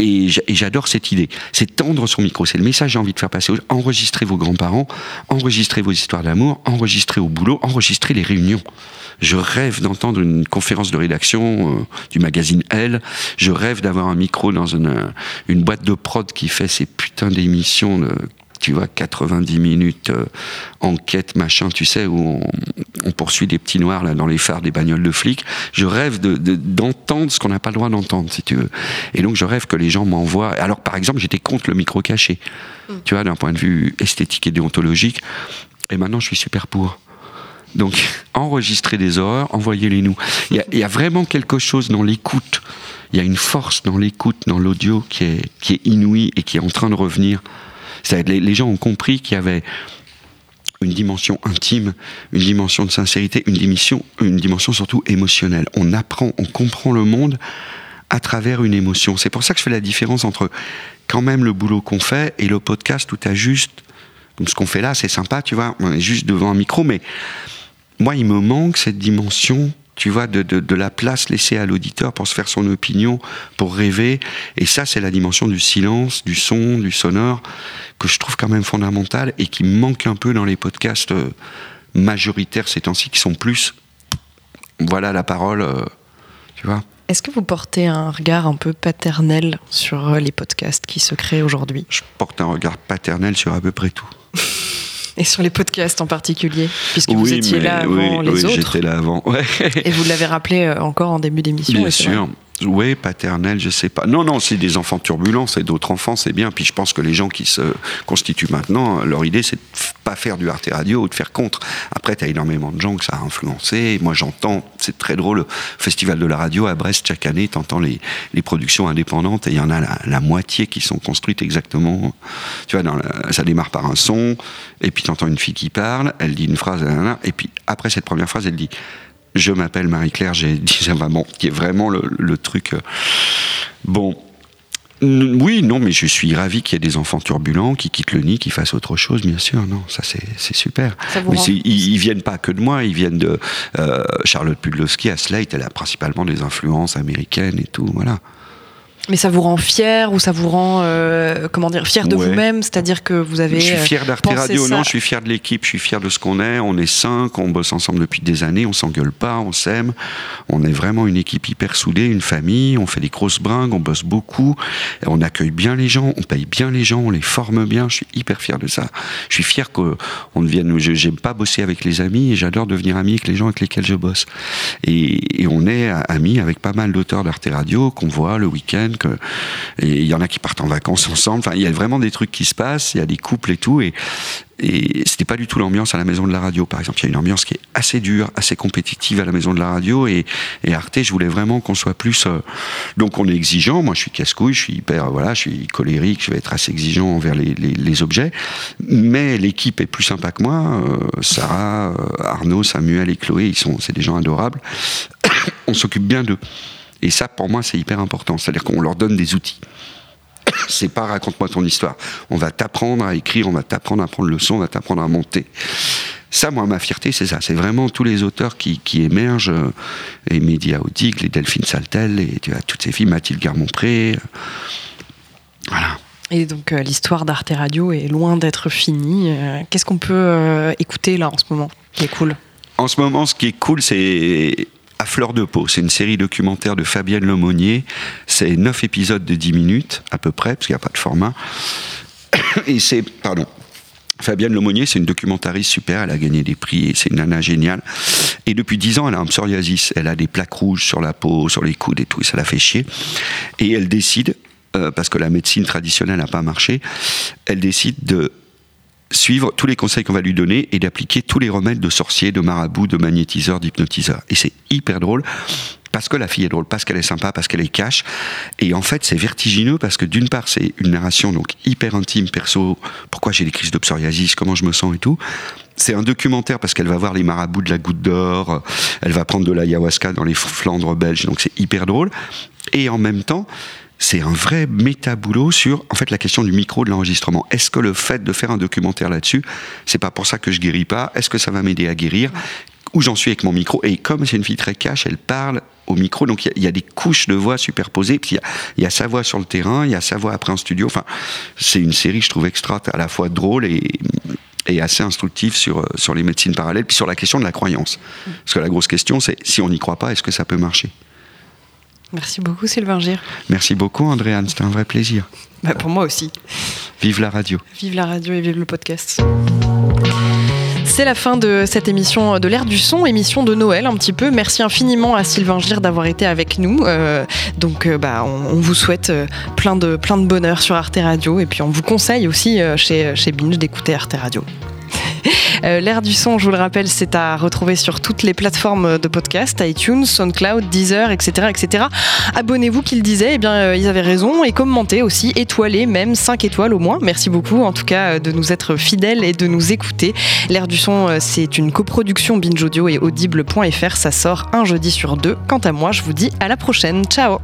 [SPEAKER 2] Et j'a- et j'adore cette idée. C'est tendre son micro. C'est le message que j'ai envie de faire passer. Enregistrez vos grands-parents, enregistrez vos histoires d'amour, enregistrez au boulot, enregistrez les réunions. Je rêve d'entendre une conférence de rédaction euh, du magazine Elle. Je rêve d'avoir un micro dans une, euh, boîte de prod qui fait ces putains d'émissions tu vois, 90 minutes, euh, enquête, machin, tu sais, où on, on poursuit des petits noirs là dans les phares des bagnoles de flics. Je rêve de- de- d'entendre ce qu'on n'a pas le droit d'entendre, si tu veux. Et donc je rêve que les gens m'envoient. Alors par exemple, j'étais contre le micro caché, tu vois, d'un point de vue esthétique et déontologique. Et maintenant, je suis super pour. Donc, (laughs) enregistrer des horreurs, envoyez-les nous. Il y, a, il y a vraiment quelque chose dans l'écoute. Il y a une force dans l'écoute, dans l'audio qui est, qui est inouïe et qui est en train de revenir. Les, les gens ont compris qu'il y avait une dimension intime, une dimension de sincérité, une dimension, une dimension surtout émotionnelle. On apprend, on comprend le monde à travers une émotion. C'est pour ça que je fais la différence entre quand même le boulot qu'on fait et le podcast tu as juste, comme ce qu'on fait là, c'est sympa, tu vois, on est juste devant un micro, mais moi, il me manque cette dimension, tu vois, de, de, de la place laissée à l'auditeur pour se faire son opinion, pour rêver. Et ça, c'est la dimension du silence, du son, du sonore, que je trouve quand même fondamentale et qui manque un peu dans les podcasts euh, majoritaires ces temps-ci, qui sont plus, voilà la parole, euh, tu vois.
[SPEAKER 1] Est-ce que vous portez un regard un peu paternel sur euh, les podcasts qui se créent aujourd'hui?
[SPEAKER 2] Je porte un regard paternel sur à peu près tout. (laughs) (laughs)
[SPEAKER 1] Et sur les podcasts en particulier Puisque vous étiez là avant
[SPEAKER 2] oui,
[SPEAKER 1] les
[SPEAKER 2] oui,
[SPEAKER 1] autres.
[SPEAKER 2] J'étais là avant. Ouais.
[SPEAKER 1] Et vous l'avez rappelé euh, encore en début d'émission.
[SPEAKER 2] Bien sûr.
[SPEAKER 1] vrai.
[SPEAKER 2] Oui, paternel, je sais pas. Non, non, c'est des enfants turbulents, c'est d'autres enfants, c'est bien. Puis je pense que les gens qui se constituent maintenant, leur idée, c'est de pas faire du Arte Radio ou de faire contre. Après, tu as énormément de gens que ça a influencé. Moi, j'entends, c'est très drôle, le Festival de la radio à Brest, chaque année, tu entends les, les productions indépendantes et il y en a la, moitié qui sont construites exactement. Tu vois, ça démarre par un son, et puis tu entends une fille qui parle, elle dit une phrase, et puis après cette première phrase, elle dit je m'appelle Marie-Claire, j'ai dit ça va, bon, qui est vraiment le, le truc. euh, Bon. Oui, non, mais je suis ravi qu'il y ait des enfants turbulents qui quittent le nid, qui fassent autre chose, bien sûr. Non, ça c'est super.
[SPEAKER 1] Ça
[SPEAKER 2] Mais
[SPEAKER 1] rend-
[SPEAKER 2] c'est- ils, ils viennent pas que de moi, ils viennent de euh, Charlotte Pudlowski à Slate. Elle a principalement des influences américaines et tout, voilà.
[SPEAKER 1] Mais ça vous rend fier ou ça vous rend, euh, comment dire, fier de
[SPEAKER 2] Ouais.
[SPEAKER 1] vous-même? C'est-à-dire que vous avez.
[SPEAKER 2] Je suis
[SPEAKER 1] euh,
[SPEAKER 2] fier d'Arte
[SPEAKER 1] pensé
[SPEAKER 2] Radio,
[SPEAKER 1] ça-
[SPEAKER 2] non, je suis fier de l'équipe, je suis fier de ce qu'on est. On est cinq, on bosse ensemble depuis des années, on s'engueule pas, on s'aime. On est vraiment une équipe hyper soudée, une famille. On fait des grosses bringues, on bosse beaucoup, on accueille bien les gens, on paye bien les gens, on les forme bien. Je suis hyper fier de ça. Je suis fier qu'on devienne. je- J'aime pas bosser avec les amis et j'adore devenir ami avec les gens avec lesquels je bosse. Et, et on est amis avec pas mal d'auteurs d'Arte Radio qu'on voit le week-end. Et il y en a qui partent en vacances ensemble. Il y a vraiment des trucs qui se passent. Il y a des couples et tout. Et, et c'était pas du tout l'ambiance à la maison de la radio, par exemple. Il y a une ambiance qui est assez dure, assez compétitive à la maison de la radio. Et, Arte, je voulais vraiment qu'on soit plus. euh, donc on est exigeant. Moi, je suis casse-couille, je suis hyper. Voilà, je suis colérique, je vais être assez exigeant envers les, objets. Mais l'équipe est plus sympa que moi. Euh, Sarah, euh, Arnaud, Samuel et Chloé, ils sont, c'est des gens adorables. (coughs) on s'occupe bien d'eux. Et ça, pour moi, c'est hyper important. C'est-à-dire qu'on leur donne des outils. (coughs) C'est pas raconte-moi ton histoire. On va t'apprendre à écrire, on va t'apprendre à prendre le son, on va t'apprendre à monter. Ça, moi, ma fierté, c'est ça. C'est vraiment tous les auteurs qui, qui émergent. euh, Et Média Audic, les Delphine Saltel, et tu as toutes ces filles, Mathilde Garmont-Pré. euh, Voilà.
[SPEAKER 1] Et donc euh, l'histoire d'Arte Radio est loin d'être finie. Euh, Qu'est-ce qu'on peut euh, écouter là en ce moment qui est cool?
[SPEAKER 2] En ce moment, ce qui est cool, c'est À fleur de peau. C'est une série documentaire de Fabienne Lemonnier. C'est 9 épisodes de 10 minutes, à peu près, parce qu'il n'y a pas de format. (coughs) Et c'est. Pardon. Fabienne Lemonnier, c'est une documentariste super, elle a gagné des prix, c'est une nana géniale. Et depuis 10 ans, elle a un psoriasis, elle a des plaques rouges sur la peau, sur les coudes et tout, et ça la fait chier. Et elle décide, euh, parce que la médecine traditionnelle n'a pas marché, elle décide de suivre tous les conseils qu'on va lui donner et d'appliquer tous les remèdes de sorciers, de marabouts, de magnétiseurs, d'hypnotiseurs. Et c'est hyper drôle parce que la fille est drôle, parce qu'elle est sympa, parce qu'elle est cash. Et en fait, c'est vertigineux parce que d'une part, c'est une narration donc hyper intime, perso, pourquoi j'ai des crises de psoriasis, comment je me sens et tout. C'est un documentaire parce qu'elle va voir les marabouts de la goutte d'or, elle va prendre de l'ayahuasca dans les Flandres belges, donc c'est hyper drôle. Et en même temps, c'est un vrai méta-boulot sur en fait la question du micro de l'enregistrement. Est-ce que le fait de faire un documentaire là-dessus, c'est pas pour ça que je guéris pas? Est-ce que ça va m'aider à guérir? Où j'en suis avec mon micro? Et comme c'est une fille très cash, elle parle au micro, donc il y a- des couches de voix superposées. Il y a- sa voix sur le terrain, il y a sa voix après en studio. Enfin, c'est une série je trouve extra, à la fois drôle et assez instructive sur, sur les médecines parallèles, puis sur la question de la croyance. Parce que la grosse question, c'est si on n'y croit pas, est-ce que ça peut marcher?
[SPEAKER 1] Merci beaucoup Sylvain Gir.
[SPEAKER 2] Merci beaucoup Andréane, c'était un vrai plaisir.
[SPEAKER 1] Bah, pour moi aussi.
[SPEAKER 2] Vive la radio.
[SPEAKER 1] Vive la radio et vive le podcast. C'est la fin de cette émission de l'ère du son, émission de Noël un petit peu. Merci infiniment à Sylvain Gir d'avoir été avec nous. Euh, donc euh, bah, on, on vous souhaite euh, plein de, plein de bonheur sur Arte Radio et puis on vous conseille aussi euh, chez, chez Binge d'écouter Arte Radio. (laughs) Euh, L'air du son, je vous le rappelle, c'est à retrouver sur toutes les plateformes de podcast, iTunes, SoundCloud, Deezer, etc. etc. Abonnez-vous qu'ils disaient, eh bien, euh, ils avaient raison, et commentez aussi, étoilez, même 5 étoiles au moins. Merci beaucoup, en tout cas, euh, de nous être fidèles et de nous écouter. L'air du son, c'est une coproduction Binge Audio et Audible.fr. Ça sort un jeudi sur deux. Quant à moi, je vous dis à la prochaine. Ciao